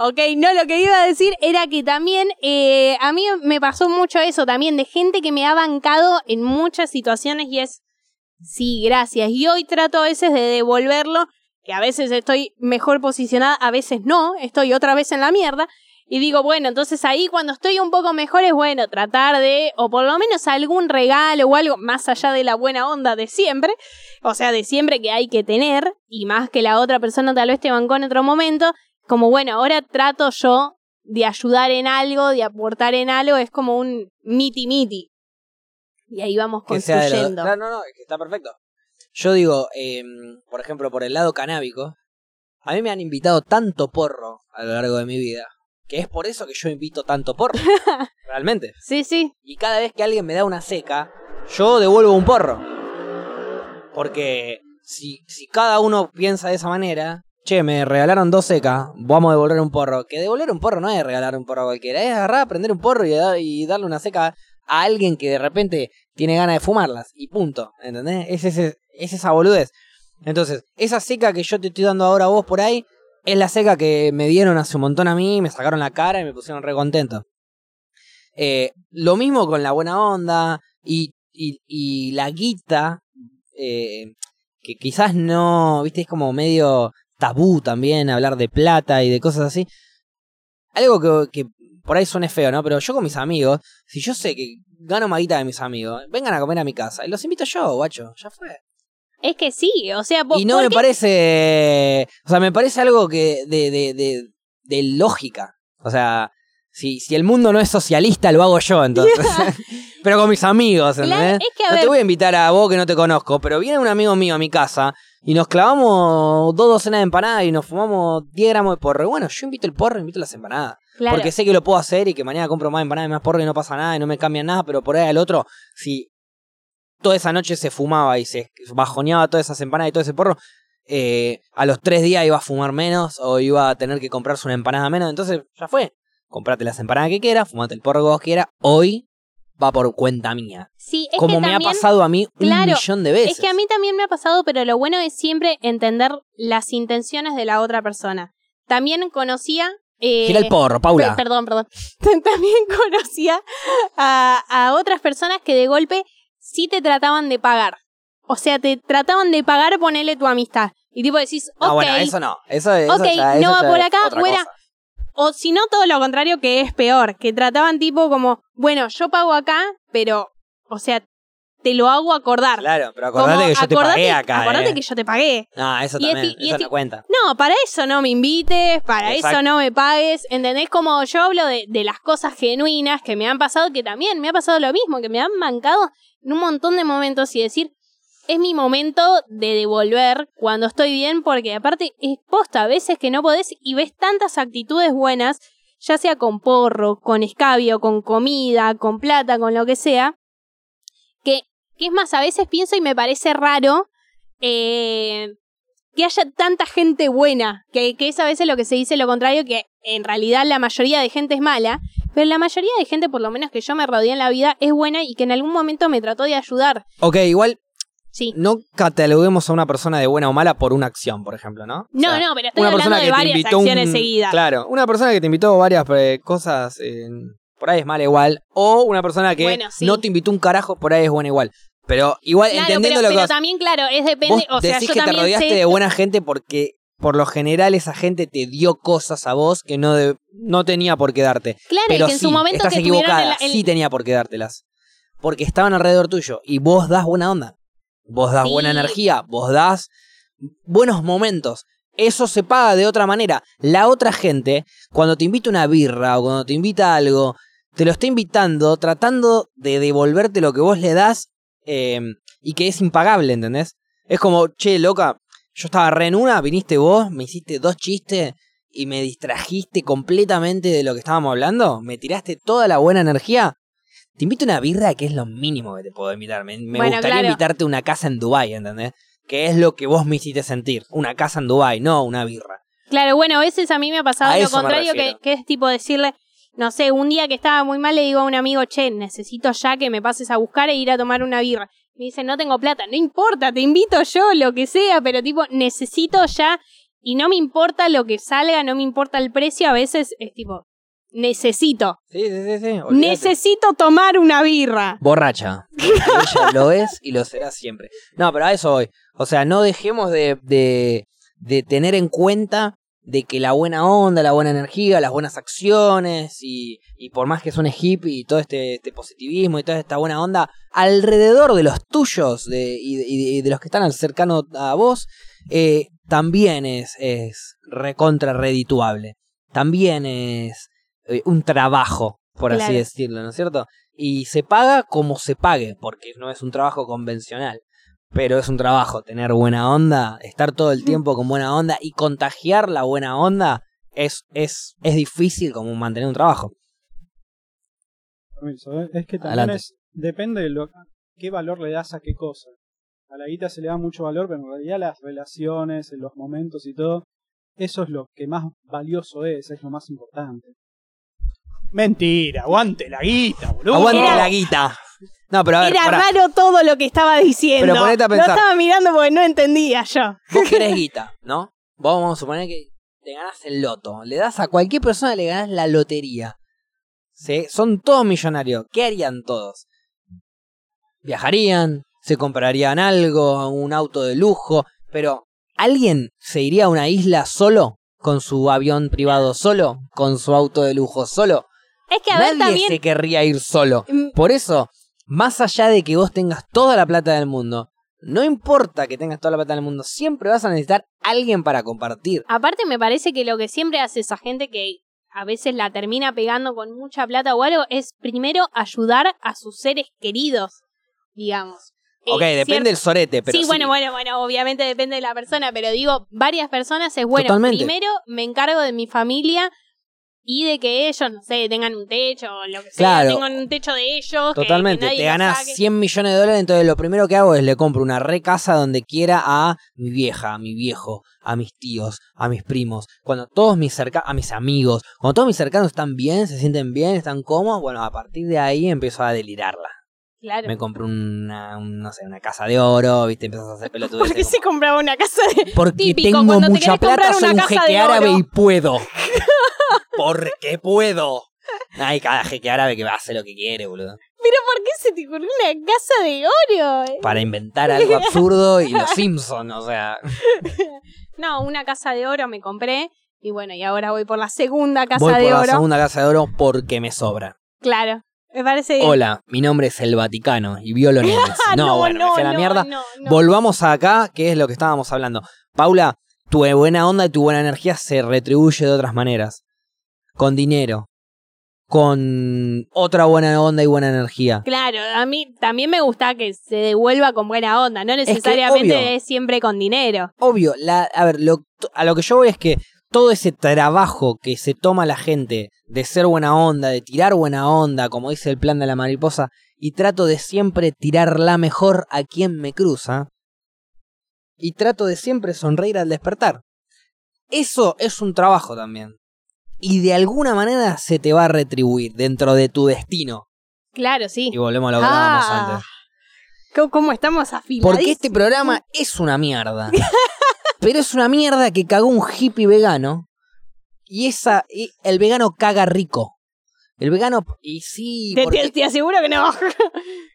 Ok, no, lo que iba a decir era que también eh, a mí me pasó mucho eso también, de gente que me ha bancado en muchas situaciones y es, sí, gracias. Y hoy trato a veces de devolverlo, que a veces estoy mejor posicionada, a veces no, estoy otra vez en la mierda. Y digo, bueno, entonces ahí cuando estoy un poco mejor es bueno tratar de, o por lo menos algún regalo o algo más allá de la buena onda de siempre, o sea, de siempre que hay que tener, y más que la otra persona tal vez te bancó en otro momento, como bueno, ahora trato yo de ayudar en algo, de aportar en algo, es como un miti miti. Y ahí vamos los construyendo. No, no, que está perfecto. Yo digo, eh, por ejemplo, por el lado canábico, a mí me han invitado tanto porro a lo largo de mi vida, que es por eso que yo invito tanto porro. [LAUGHS] realmente. Sí, sí. Y cada vez que alguien me da una seca, yo devuelvo un porro. Porque si, si cada uno piensa de esa manera, che, me regalaron dos secas, vamos a devolver un porro. Que devolver un porro no es regalar un porro a cualquiera, es agarrar, prender un porro y, y darle una seca a alguien que de repente tiene ganas de fumarlas. Y punto, ¿entendés? Es, ese, es esa boludez. Entonces, esa seca que yo te estoy dando ahora a vos por ahí, es la seca que me dieron hace un montón a mí, me sacaron la cara y me pusieron re contento. Eh, lo mismo con la buena onda y, y, la guita, eh, que quizás no, viste, es como medio tabú también hablar de plata y de cosas así. Algo que, que por ahí suene feo, ¿no? Pero yo con mis amigos, si yo sé que gano más guita de mis amigos, vengan a comer a mi casa los invito yo, guacho, ya fue. Es que sí, o sea, po- Y no ¿por me qué? parece. O sea, me parece algo que. de, de, de, de lógica. O sea, si, si el mundo no es socialista, lo hago yo, entonces. [LAUGHS] [LAUGHS] pero con mis amigos, ¿entendés? es que, a no te voy a invitar a vos que no te conozco, pero viene un amigo mío a mi casa y nos clavamos dos docenas de empanadas y nos fumamos 10 gramos de porro. Y bueno, yo invito el porro, invito las empanadas. Claro. Porque sé que lo puedo hacer y que mañana compro más empanadas y más porro y no pasa nada y no me cambian nada, pero por ahí al otro, si toda esa noche se fumaba y se bajoneaba todas esas empanadas y todo ese porro, eh, a los tres días iba a fumar menos o iba a tener que comprarse una empanada menos. Entonces, ya fue. Comprate las empanadas que quieras, fumate el porro que vos quieras. Hoy va por cuenta mía. Sí, es Como que me también, ha pasado a mí un millón de veces. Es que a mí también me ha pasado, pero lo bueno es siempre entender las intenciones de la otra persona. También conocía... eh, Gira el porro, Paula. Per- Perdón, perdón. [LAUGHS] También conocía a, a otras personas que de golpe sí te trataban de pagar. O sea, te trataban de pagar ponerle tu amistad. Y tipo decís, ok, No, bueno, eso no. Eso, eso Ok, ya- no va por acá, otra o si no, todo lo contrario, que es peor. Que trataban tipo como, bueno, yo pago acá, pero, o sea, te lo hago acordar. Claro, pero acordate Como, que yo te pagué acá. Acordate eh. que yo te pagué. No, eso y es también. ti- y eso es no ti- cuenta. No, para eso no me invites, para Exacto. eso no me pagues. ¿Entendés? Como yo hablo de, de las cosas genuinas que me han pasado, que también me ha pasado lo mismo, que me han mancado en un montón de momentos y decir, es mi momento de devolver cuando estoy bien, porque aparte es posta, a veces que no podés y ves tantas actitudes buenas, ya sea con porro, con escabio, con comida, con plata, con lo que sea, que, que es más, a veces pienso y me parece raro eh, que haya tanta gente buena, que, que es a veces lo que se dice lo contrario, que en realidad la mayoría de gente es mala, pero la mayoría de gente, por lo menos que yo me rodeé en la vida, es buena y que en algún momento me trató de ayudar. Ok, igual Sí. no cataloguemos a una persona de buena o mala por una acción, por ejemplo, ¿no? O No, sea, no, pero estoy una hablando de que te varias acciones un- seguidas. Claro, una persona que te invitó varias eh, cosas, eh, por ahí es mala igual. O una persona que Bueno, sí. no te invitó un carajo, por ahí es buena igual. Pero igual, Claro, entendiendo pero, lo que pero vas- también, claro, es depende, vos o sea, decís yo que te rodeaste sé... de buena gente porque por lo general esa gente te dio cosas a vos que no, de- no tenía por qué darte. Claro, y Pero que en sí, su momento estás que equivocada, en la- en- sí tenía por qué dártelas. Porque estaban alrededor tuyo y vos das buena onda. Vos das Sí. buena energía, vos das buenos momentos. Eso se paga de otra manera. La otra gente, cuando te invita una birra o cuando te invita a algo, te lo está invitando tratando de devolverte lo que vos le das eh, y que es impagable, ¿entendés? Es como, che, loca, yo estaba re en una, viniste vos, me hiciste dos chistes y me distrajiste completamente de lo que estábamos hablando, me tiraste toda la buena energía. Te invito a una birra que es lo mínimo que te puedo invitar. Me, me Bueno, gustaría claro. invitarte a una casa en Dubai, ¿entendés? Que es lo que vos me hiciste sentir. Una casa en Dubai, no una birra. Claro, bueno, a veces a mí me ha pasado A lo contrario, que, que es tipo decirle, no sé, un día que estaba muy mal le digo a un amigo, che, necesito ya que me pases a buscar e ir a tomar una birra. Me dice, no tengo plata, no importa, te invito yo, lo que sea, pero tipo, necesito ya y no me importa lo que salga, no me importa el precio, a veces es tipo, necesito, Sí, sí, sí, sí. necesito tomar una birra. Borracha. [LAUGHS] Ella lo es y lo será siempre. No, pero a eso voy. O sea, no dejemos de, de, de tener en cuenta de que la buena onda, la buena energía, las buenas acciones y, y por más que suene hippie y todo este, este positivismo y toda esta buena onda alrededor de los tuyos de, y, de, y los que están cercanos a vos, eh, también es, es recontra redituable. También es eh, un trabajo, por así decirlo, ¿no es cierto? Y se paga como se pague, porque no es un trabajo convencional. Pero es un trabajo, tener buena onda, estar todo el tiempo con buena onda y contagiar la buena onda es, es, es difícil como mantener un trabajo. Permiso, ¿eh? Es que también es, depende de lo, qué valor le das a qué cosa. A la guita se le da mucho valor, pero en realidad las relaciones, los momentos y todo, eso es lo que más valioso es, es lo más importante. Mentira, aguante la guita, boludo. Aguante la guita. No, pero a ver, Era pará. raro todo lo que estaba diciendo. Pero ponete a Lo pensar. estaba mirando porque no entendía yo. Vos querés [LAUGHS] guita, ¿no? Vos vamos a suponer que te ganás el loto. Le das a cualquier persona, le ganás la lotería. ¿Sí? Son todos millonarios. ¿Qué harían todos? Viajarían, se comprarían algo, un auto de lujo, pero ¿alguien se iría a una isla solo? ¿Con su avión privado solo? ¿Con su auto de lujo solo? Es que a ver Nadie también. se querría ir solo. Mm, Por eso, más allá de que vos tengas toda la plata del mundo, no importa que tengas toda la plata del mundo, siempre vas a necesitar alguien para compartir. Aparte, me parece que lo que siempre hace esa gente que a veces la termina pegando con mucha plata o algo es primero ayudar a sus seres queridos, digamos. Eh, Ok, depende del sorete, pero sí, sí. bueno, bueno, bueno, obviamente depende de la persona, pero digo, varias personas es bueno. Totalmente. Primero me encargo de mi familia y de que ellos, no sé, tengan un techo lo que Claro. sea, tengan un techo de ellos. que- que Totalmente, te ganas saque. 100 millones de dólares, entonces lo primero que hago es le compro una re casa donde quiera a mi vieja, a mi viejo, a mis tíos, a mis primos. Cuando todos mis cercanos, a mis amigos, cuando todos mis cercanos están bien, se sienten bien, están cómodos, bueno, a partir de ahí empiezo a delirarla. Claro. Me compro una, un, no sé, una casa de oro, viste, empiezas a hacer [LAUGHS] pelotudeces. ¿Por qué como- se compraba una casa de.? Porque Típico, tengo te mucha comprar plata, soy un jeque árabe y puedo. [LAUGHS] Porque puedo. Hay cada jeque árabe que va a hacer lo que quiere, boludo. ¿Pero por qué se te ocurrió una casa de oro? eh? Para inventar algo absurdo y los Simpsons, o sea. [LAUGHS] No, una casa de oro me compré. Y bueno, y ahora voy por la segunda casa Voy de por la oro. segunda casa de oro porque me sobra. Claro. Me parece bien. Hola, mi nombre es el Vaticano y violo. [LAUGHS] Ah, No, bueno, me fui a la no, mierda. no, no. Volvamos acá, que es lo que estábamos hablando. Paula, tu buena onda y tu buena energía se retribuye de otras maneras. Con dinero, con otra buena onda y buena energía. Claro, a mí también me gusta que se devuelva con buena onda, no necesariamente obvio. es siempre con dinero. Obvio, la, a ver, lo- a lo que yo voy es que todo ese trabajo que se toma la gente de ser buena onda, de tirar buena onda, como dice el plan de la mariposa, y trato de siempre tirar la mejor a quien me cruza, y trato de siempre sonreír al despertar. Eso es un trabajo también. Y de alguna manera se te va a retribuir dentro de tu destino. Claro, sí. Y volvemos a lo que hablábamos Ah, antes. ¿Cómo, cómo estamos afilados? Porque este programa es una mierda. [LAUGHS] Pero es una mierda que cagó un hippie vegano. Y esa. y el vegano caga rico. El vegano. Y sí. te, porque- te- te aseguro que no.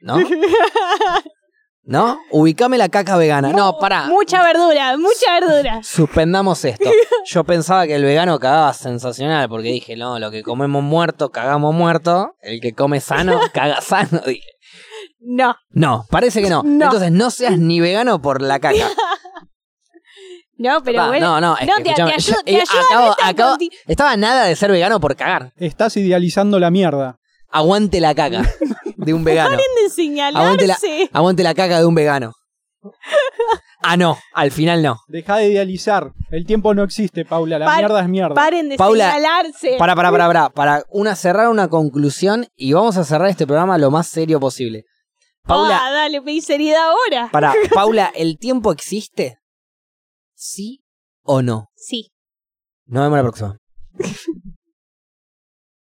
¿No? [LAUGHS] ¿No? Ubicame la caca vegana. No, pará. Mucha verdura, mucha verdura. Suspendamos esto. [LAUGHS] Yo pensaba que el vegano cagaba sensacional. Porque dije, no, lo que comemos muerto, cagamos muerto. El que come sano, [LAUGHS] caga sano. Dije, No, no, parece que no. No. Entonces no seas ni vegano por la caca. [LAUGHS] no, pero bueno. no, no, es no, que, te, te yo- te eh, ayuda acabo- acabo- estaba nada de ser vegano por cagar. Estás idealizando la mierda. Aguante la caca de un [LAUGHS] vegano. de señalarse. Aguante la, aguante la caca de un vegano. [LAUGHS] Ah, no, al final no. Deja de idealizar. El tiempo no existe, Paula. La Par- mierda es mierda. Paren de Paula, señalarse. Para, para, para, para. Para una, cerrar una conclusión y vamos a cerrar este programa lo más serio posible. Paula, Ah, dale, pedí seriedad ahora. para, [LAUGHS] Paula, ¿el tiempo existe? ¿Sí o no? Sí. Nos vemos la próxima.